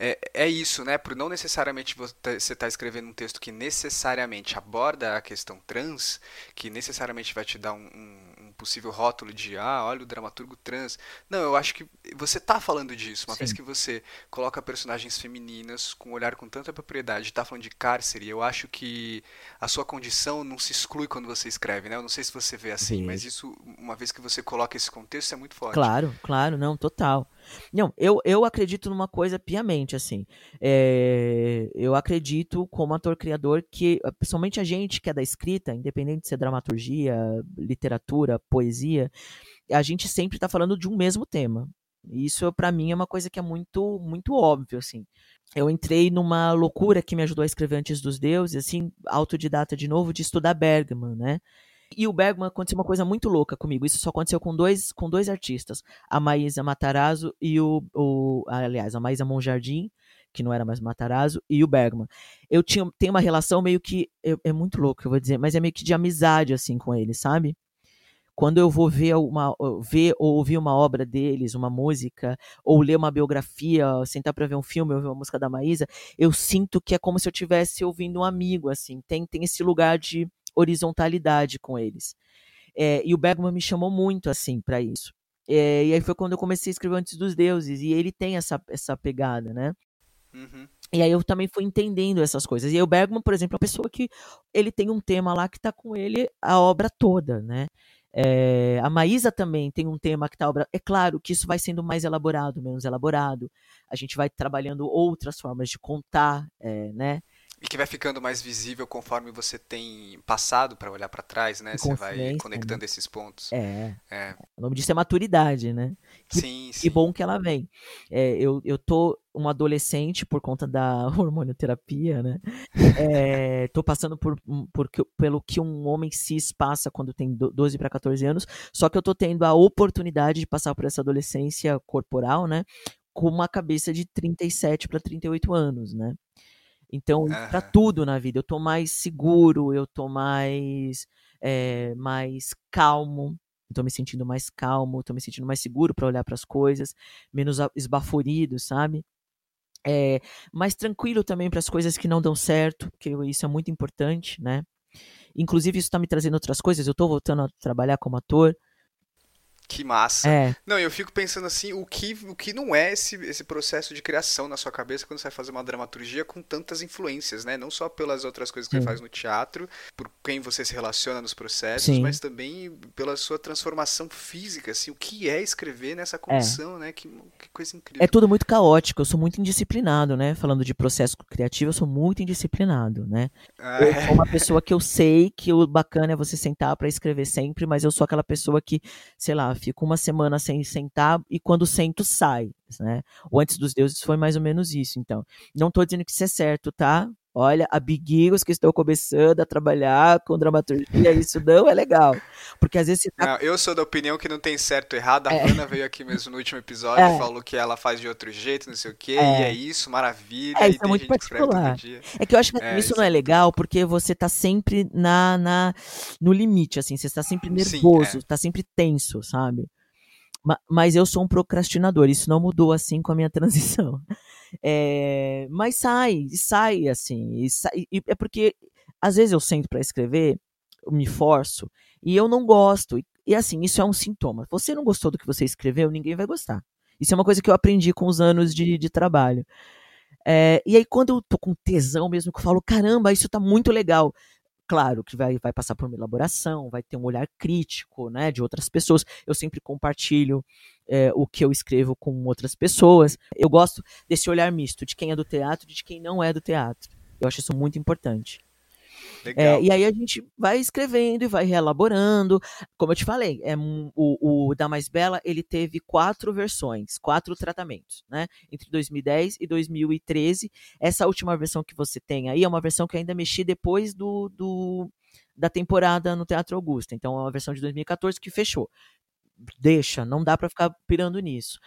é, é isso, né? Por não necessariamente você está tá escrevendo um texto que necessariamente aborda a questão trans, que necessariamente vai te dar um, um possível rótulo de ah, olha o dramaturgo trans. Não, eu acho que você está falando disso. Uma Sim. vez que você coloca personagens femininas com um olhar com tanta propriedade, está falando de cárcere, eu acho que a sua condição não se exclui quando você escreve, né? Eu não sei se você vê assim, Sim. mas isso, uma vez que você coloca esse contexto, é muito forte. Claro, claro, não, total. Não, eu, eu acredito numa coisa piamente, assim. É, eu acredito, como ator-criador, que, principalmente a gente que é da escrita, independente de ser dramaturgia, literatura, poesia, a gente sempre está falando de um mesmo tema. Isso para mim é uma coisa que é muito muito óbvio assim. Eu entrei numa loucura que me ajudou a escrever antes dos deuses, assim, autodidata de novo de estudar Bergman, né? E o Bergman aconteceu uma coisa muito louca comigo. Isso só aconteceu com dois, com dois artistas, a Maísa Matarazzo e o, o aliás, a Maísa Monjardim, que não era mais Matarazzo, e o Bergman. Eu tinha, tenho uma relação meio que é, é muito louco, eu vou dizer, mas é meio que de amizade assim com ele, sabe? Quando eu vou ver, uma, ver ou ouvir uma obra deles, uma música, ou ler uma biografia, sentar para ver um filme, ouvir uma música da Maísa, eu sinto que é como se eu estivesse ouvindo um amigo, assim, tem, tem esse lugar de horizontalidade com eles. É, e o Bergman me chamou muito, assim, para isso. É, e aí foi quando eu comecei a escrever Antes dos Deuses, e ele tem essa, essa pegada, né? Uhum. E aí eu também fui entendendo essas coisas. E aí o Bergman, por exemplo, é uma pessoa que ele tem um tema lá que tá com ele a obra toda, né? É, a Maísa também tem um tema que está. É claro que isso vai sendo mais elaborado, menos elaborado. A gente vai trabalhando outras formas de contar, é, né? E que vai ficando mais visível conforme você tem passado para olhar para trás, né? Você vai Consciência, conectando né? esses pontos. É, É, o nome disso é maturidade, né? Que, sim, que sim. bom que ela vem. É, eu, eu tô um adolescente por conta da hormonioterapia, né? É, tô passando por, por que- pelo que um homem cis passa quando tem do- 12 para 14 anos, só que eu tô tendo a oportunidade de passar por essa adolescência corporal, né? Com uma cabeça de 37 para 38 anos, né? Então, para Aham. tudo na vida, eu tô mais seguro, eu tô mais, eh, mais calmo, eu tô me sentindo mais calmo, tô me sentindo mais seguro para olhar para as coisas, menos esbaforido, sabe? É, mais tranquilo também para as coisas que não dão certo, porque isso é muito importante, né? Inclusive, isso tá me trazendo outras coisas, eu tô voltando a trabalhar como ator. Que massa. É, Não, eu fico pensando assim, o que, o que não é esse, esse processo de criação na sua cabeça quando você vai fazer uma dramaturgia com tantas influências, né? Não só pelas outras coisas que você sim, faz no teatro, por quem você se relaciona nos processos, sim, mas também pela sua transformação física, assim, o que é escrever nessa é. condição, né? Que, que coisa É incrível. tudo muito caótico, eu sou muito indisciplinado, né? Falando de processo criativo, eu sou muito indisciplinado, né? Ah, Eu sou uma é. pessoa que eu sei que o bacana é você sentar para escrever sempre, mas eu sou aquela pessoa que, sei lá, fico uma semana sem sentar e quando sento sai, né? O Antes dos Deuses foi mais ou menos isso, então. Não tô dizendo que isso é certo, tá? Olha, amiguinhos que estão começando a trabalhar com dramaturgia, isso não é legal. Porque às vezes você tá. Não, eu sou da opinião que não tem certo ou errado. A É, Hannah veio aqui mesmo no último episódio, é, falou que ela faz de outro jeito, não sei o quê, e é é, isso, maravilha, é, e isso é tem muito que particular. É que eu acho que É, isso isso não é é legal porque você tá sempre na, na, no limite, assim, você está sempre Sim, nervoso, é. tá sempre tenso, sabe? Ma- Mas eu sou um procrastinador, isso não mudou assim com a minha transição. É, mas sai, sai assim, e sai- e é porque às vezes eu sento para escrever, eu me forço e eu não gosto. E, e, assim, isso é um sintoma. Você não gostou do que você escreveu, ninguém vai gostar. Isso é uma coisa que eu aprendi com os anos de, de trabalho. É, e aí, quando eu tô com tesão mesmo, que eu falo, caramba, isso tá muito legal. Claro que vai, vai passar por uma elaboração, vai ter um olhar crítico, né, de outras pessoas. Eu sempre compartilho é, o que eu escrevo com outras pessoas. Eu gosto desse olhar misto, de quem é do teatro e de quem não é do teatro. Eu acho isso muito importante. É, e aí a gente vai escrevendo e vai reelaborando. Como eu te falei, é, o, o Da Mais Bela ele teve quatro versões, quatro tratamentos, né? Entre 2010 e 2013. Essa última versão que você tem aí é uma versão que ainda mexi depois do, do- da temporada no Teatro Augusta. Então é uma versão de 2014 que fechou. Deixa, não dá pra ficar pirando nisso.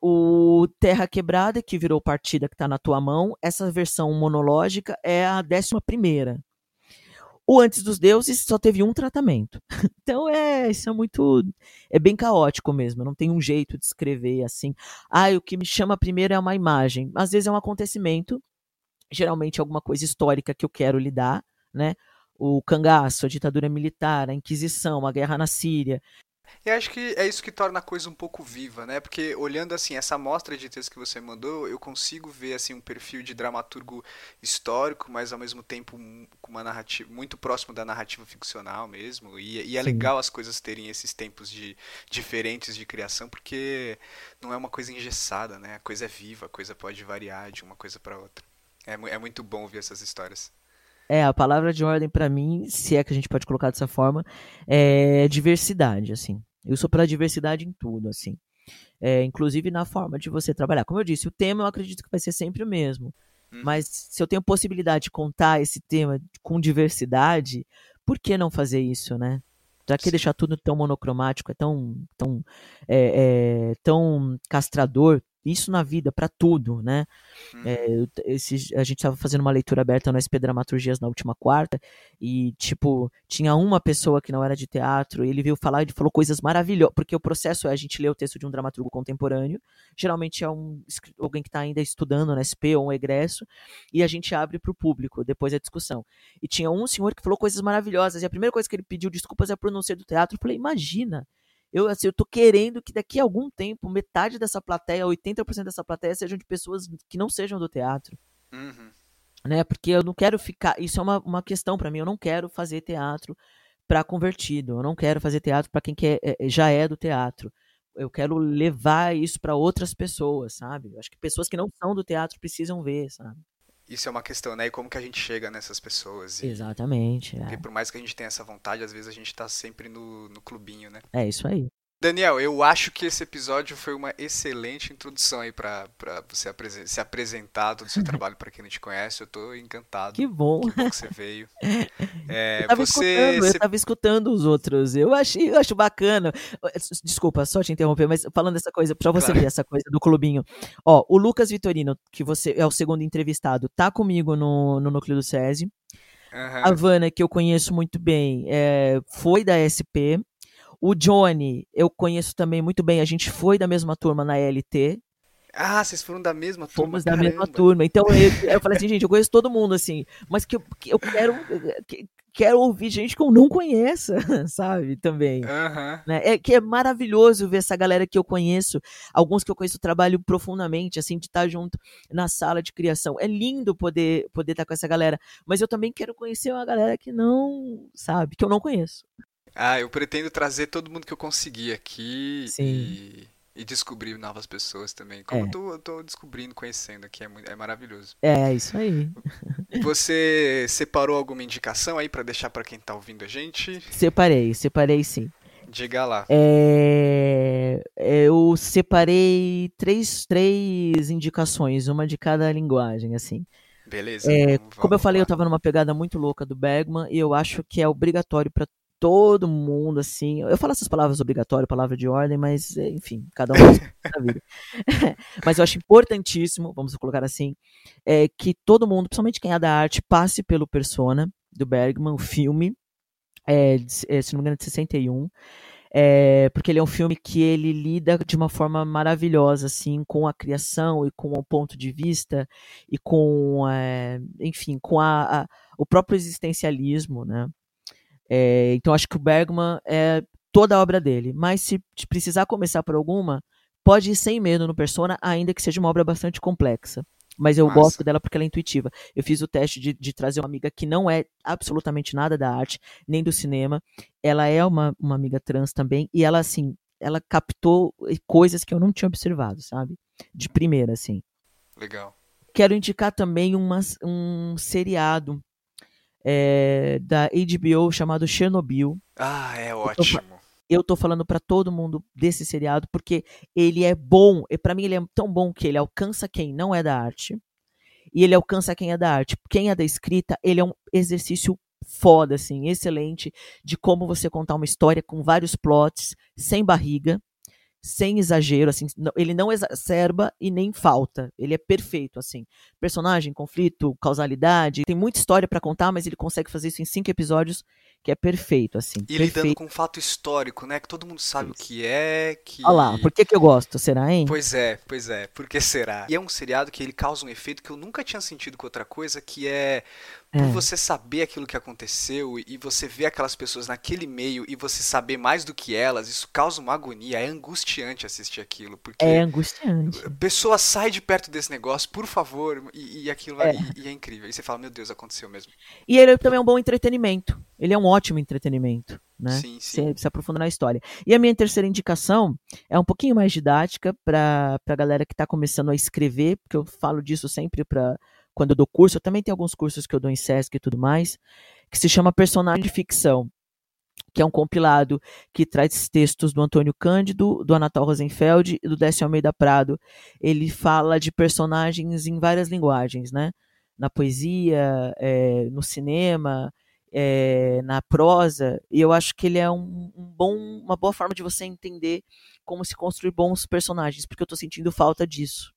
O Terra Quebrada, que virou partida que tá na tua mão, essa versão monológica é a décima primeira. O Antes dos Deuses só teve um tratamento. Então é, isso é muito, é bem caótico mesmo, não tem um jeito de escrever assim. Ah, o que me chama primeiro é uma imagem. Às vezes é um acontecimento, geralmente alguma coisa histórica que eu quero lidar, né? O cangaço, a ditadura militar, a Inquisição, a guerra na Síria. E acho que é isso que torna a coisa um pouco viva, né? Porque olhando assim essa amostra de texto que você mandou, eu consigo ver assim um perfil de dramaturgo histórico, mas ao mesmo tempo com uma narrativa muito próximo da narrativa ficcional mesmo. E, e é legal as coisas terem esses tempos de diferentes de criação, porque não é uma coisa engessada, né? A coisa é viva, a coisa pode variar de uma coisa para outra. É, é muito bom ouvir essas histórias. É, a palavra de ordem pra mim, se é que a gente pode colocar dessa forma, é diversidade, assim. Eu sou pela diversidade em tudo, assim. É, inclusive na forma de você trabalhar. Como eu disse, o tema eu acredito que vai ser sempre o mesmo. Uhum. Mas se eu tenho possibilidade de contar esse tema com diversidade, por que não fazer isso, né? Pra que Sim. deixar tudo tão monocromático, é tão, tão, é, é, tão castrador? Isso na vida, pra tudo, né? Uhum. É, esse- a gente estava fazendo uma leitura aberta no SP Dramaturgias na última quarta e, tipo, tinha uma pessoa que não era de teatro e ele veio falar e ele falou coisas maravilhosas, porque o processo é a gente ler o texto de um dramaturgo contemporâneo, geralmente é um, alguém que está ainda estudando no SP ou um egresso, e a gente abre para o público depois da discussão. E tinha um senhor que falou coisas maravilhosas e a primeira coisa que ele pediu desculpas é por não ser do teatro. Eu falei, imagina, eu, assim, eu tô querendo que daqui a algum tempo, metade dessa plateia, 80% dessa plateia sejam de pessoas que não sejam do teatro, Uhum. né? Porque eu não quero ficar. Isso é uma, uma questão pra mim. Eu não quero fazer teatro pra convertido. Eu não quero fazer teatro pra quem quer, é, é, já é do teatro. Eu quero levar isso pra outras pessoas, sabe? Eu acho que pessoas que não são do teatro precisam ver, sabe? Isso é uma questão, né? E como que a gente chega nessas pessoas. E... Exatamente. Porque É. por mais que a gente tenha essa vontade, às vezes a gente tá sempre no, no clubinho, né? é isso aí. Daniel, eu acho que esse episódio foi uma excelente introdução aí pra você apresen- se apresentar do seu trabalho pra quem não te conhece. Eu tô encantado. Que bom. Que bom que você veio. É, Eu tava você, escutando, você- eu tava escutando os outros. Eu achei, eu acho bacana. Desculpa, só te interromper, mas falando essa coisa, pra você Claro. ver essa coisa do clubinho. Ó, o Lucas Vitorino, que você é o segundo entrevistado, tá comigo no, no núcleo do SESI. Aham. A Vana, que eu conheço muito bem, é, foi da SP. O Johnny, eu conheço também muito bem. A gente foi da mesma turma na LT. Ah, vocês foram da mesma turma? Fomos da mesma turma. Então eu, eu falei assim, gente, eu conheço todo mundo, assim. Mas que eu, que eu quero, que- quero ouvir gente que eu não conheça, sabe? Também. Aham. né? É que é maravilhoso ver essa galera que eu conheço, alguns que eu conheço trabalho profundamente, assim, de estar junto na sala de criação. É lindo poder poder estar com essa galera, mas eu também quero conhecer uma galera que não, sabe, que eu não conheço. Ah, eu pretendo trazer todo mundo que eu conseguir aqui Sim. e, e descobrir novas pessoas também. Como É. eu, tô, eu tô descobrindo, conhecendo aqui, é, muito, é maravilhoso. É, isso aí. Você separou alguma indicação aí pra deixar pra quem tá ouvindo a gente? Separei, separei sim. Diga lá. É, eu separei três, três indicações, uma de cada linguagem, assim. Beleza? É, vamos- como eu falei, lá. eu tava numa pegada muito louca do Bergman e eu acho que é obrigatório pra todo mundo, assim. Eu falo essas palavras obrigatório, palavra de ordem, mas é, enfim, cada um vida. mas eu acho importantíssimo, vamos colocar assim, é, que todo mundo, principalmente quem é da arte, passe pelo Persona do Bergman, o filme, é, é, se não me engano, é de 61. É, porque ele é um filme que ele lida de uma forma maravilhosa, assim, com a criação e com o ponto de vista e com, é, enfim, com a, a- o próprio existencialismo, né? É, então acho que o Bergman é toda a obra dele, mas se precisar começar por alguma, pode ir sem medo no Persona, ainda que seja uma obra bastante complexa. Mas eu Massa. gosto dela porque ela é intuitiva. Eu fiz o teste de, de trazer uma amiga que não é absolutamente nada da arte, nem do cinema. Ela é uma, uma amiga trans também, e ela, assim, ela captou coisas que eu não tinha observado, sabe? De primeira, assim. Legal. Quero indicar também uma, um seriado é, da HBO chamado Chernobyl. Ah, é ótimo. Eu tô falando pra todo mundo desse seriado porque ele é bom. E para mim ele é tão bom que ele alcança quem não é da arte e ele alcança quem é da arte. Quem é da escrita, ele é um exercício foda, assim, excelente de como você contar uma história com vários plots, sem barriga, sem exagero, assim, ele não exacerba e nem falta. Ele é perfeito, assim. Personagem, conflito, causalidade, tem muita história pra contar, mas ele consegue fazer isso em cinco episódios, que é perfeito, assim. E lidando perfeito. com um fato histórico, né? Que todo mundo sabe o Isso. que é, que... Olha lá, por que que eu gosto, será, hein? Pois é, pois é. Por que será? E é um seriado que ele causa um efeito que eu nunca tinha sentido com outra coisa, que é por É. você saber aquilo que aconteceu e você ver aquelas pessoas naquele meio e você saber mais do que elas, isso causa uma agonia, é angustiante assistir aquilo, porque É angustiante. pessoa sai de perto desse negócio, por favor, e, e aquilo vai- E, e é incrível. E você fala, meu Deus, aconteceu mesmo. E ele também é um bom entretenimento. Ele é um ótimo entretenimento, né? Sim, sim. Se, se aprofunda na história. E a minha terceira indicação é um pouquinho mais didática para a galera que está começando a escrever, porque eu falo disso sempre para quando eu dou curso. Eu também tenho alguns cursos que eu dou em Sesc e tudo mais, que se chama Personagem de Ficção, que é um compilado que traz textos do Antônio Cândido, do Anatol Rosenfeld e do Décio Almeida Prado. Ele fala de personagens em várias linguagens, né? Na poesia, eh, no cinema, eh, na prosa, e eu acho que ele é um, um bom, uma boa forma de você entender como se construir bons personagens, porque eu tô sentindo falta disso.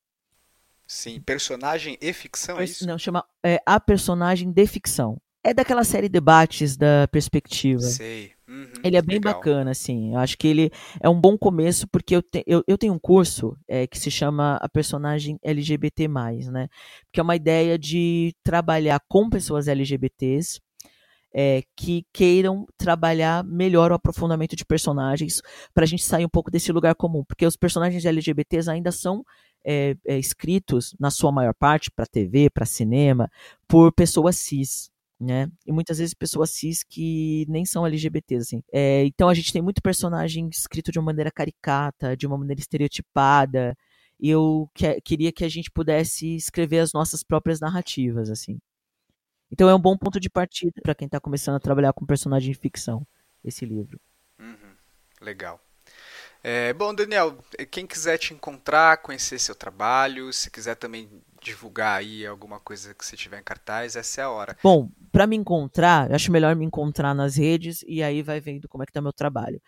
Sim, personagem e ficção, é Pers- isso? Não, chama é, A Personagem de Ficção. É daquela série Debates da Perspectiva. Sei. Uhum, Ele é bem legal. bacana, assim. Eu acho que ele é um bom começo, porque eu, te- eu, eu tenho um curso é, que se chama A Personagem LGBT, né? Que é uma ideia de trabalhar com pessoas LGBTs é, que queiram trabalhar melhor o aprofundamento de personagens, para a gente sair um pouco desse lugar comum. Porque os personagens LGBTs ainda são é, é, escritos, na sua maior parte, para TV, para cinema, por pessoas cis né? E muitas vezes pessoas cis que nem são LGBTs, assim. É, então a gente tem muito personagem escrito de uma maneira caricata, de uma maneira estereotipada. e eu que, queria que a gente pudesse escrever as nossas próprias narrativas, assim. Então é um bom ponto de partida para quem está começando a trabalhar com personagem de ficção, esse livro. Uhum, legal. É, bom, Daniel, quem quiser te encontrar, conhecer seu trabalho, se quiser também divulgar aí alguma coisa que você tiver em cartaz, essa é a hora. Bom, para me encontrar, eu acho melhor me encontrar nas redes e aí vai vendo como é que tá meu trabalho.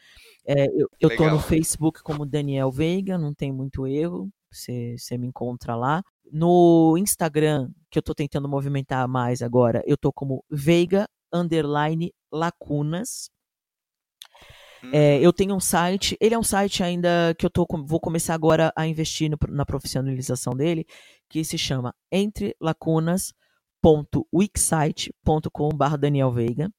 É, eu, eu tô no Facebook como Daniel Veiga, não tem muito erro, você, você me encontra lá. No Instagram, que eu tô tentando movimentar mais agora, eu tô como Veiga underline lacunas. É, uhum. eu tenho um site, ele é um site ainda que eu tô, vou começar agora a investir no, na profissionalização dele, que se chama entrelacunas.wixsite.com.br Daniel Veiga.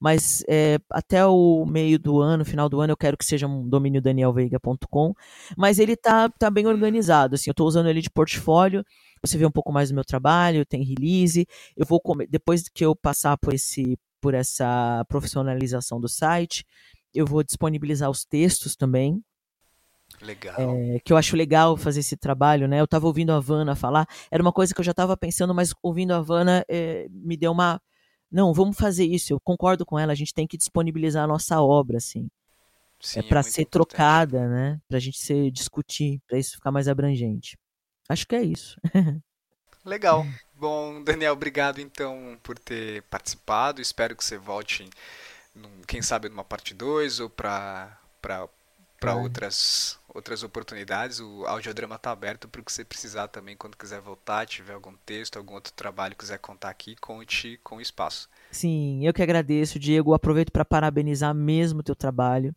Mas é, até o meio do ano, final do ano, eu quero que seja um domínio danielveiga.com. Mas ele tá, tá bem organizado. Assim, eu estou usando ele de portfólio. Você vê um pouco mais do meu trabalho, tem release. Eu vou depois que eu passar por esse por essa profissionalização do site, eu vou disponibilizar os textos também. Legal. É, que eu acho legal fazer esse trabalho, né? Eu estava ouvindo a Vanna falar, era uma coisa que eu já estava pensando, mas ouvindo a Vanna é, me deu uma. Não, vamos fazer isso. Eu concordo com ela. A gente tem que disponibilizar a nossa obra, assim. Sim, é para é ser importante. trocada, né? Para a gente se discutir, para isso ficar mais abrangente. Acho que é isso. Legal. Bom, Daniel, obrigado então por ter participado. Espero que você volte, quem sabe, numa parte 2 ou para para outras outras oportunidades. O audiodrama está aberto para o que você precisar também quando quiser voltar, tiver algum texto, algum outro trabalho quiser contar aqui, conte com espaço. Sim, eu que agradeço, Diego. Aproveito para parabenizar mesmo o teu trabalho.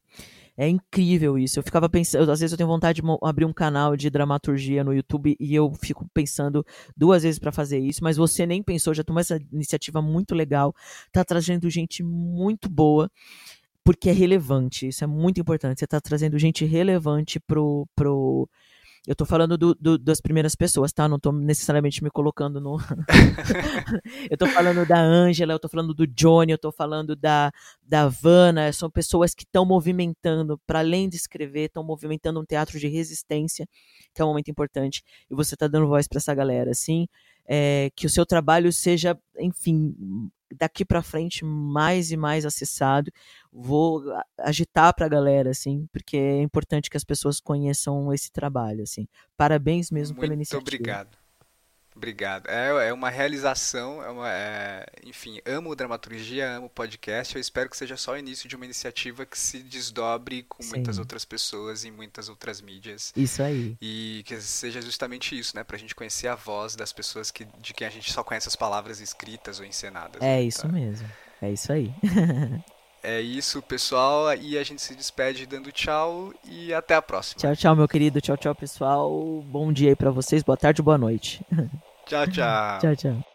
É incrível isso. Eu ficava pensando, às vezes eu tenho vontade de abrir um canal de dramaturgia no YouTube e eu fico pensando duas vezes para fazer isso, mas você nem pensou, já tomou essa iniciativa muito legal, tá trazendo gente muito boa porque é relevante. Isso é muito importante. Você está trazendo gente relevante pro. pro... Eu estou falando do, do, das primeiras pessoas, tá? Não estou necessariamente me colocando no. eu estou falando da Ângela, eu estou falando do Johnny, eu estou falando da, da Vanna. São pessoas que estão movimentando, para além de escrever, estão movimentando um teatro de resistência, que é um momento importante. E você está dando voz para essa galera, assim. É, que o seu trabalho seja, enfim, daqui para frente mais e mais acessado. Vou agitar para a galera, assim, porque é importante que as pessoas conheçam esse trabalho, assim. Parabéns mesmo Muito pela iniciativa. Muito obrigado. Obrigado. É, é uma realização, é uma, é, enfim, amo dramaturgia, amo podcast. Eu espero que seja só o início de uma iniciativa que se desdobre com Sim. muitas outras pessoas em muitas outras mídias. Isso aí. E que seja justamente isso, né? Pra gente conhecer a voz das pessoas que, de quem a gente só conhece as palavras escritas ou encenadas. É né? isso tá? mesmo. É isso aí. É isso, pessoal. E a gente se despede dando tchau e até a próxima. Tchau, tchau, meu querido. Tchau, tchau, pessoal. Bom dia aí pra vocês. Boa tarde, boa noite. Tchau, tchau. tchau, tchau.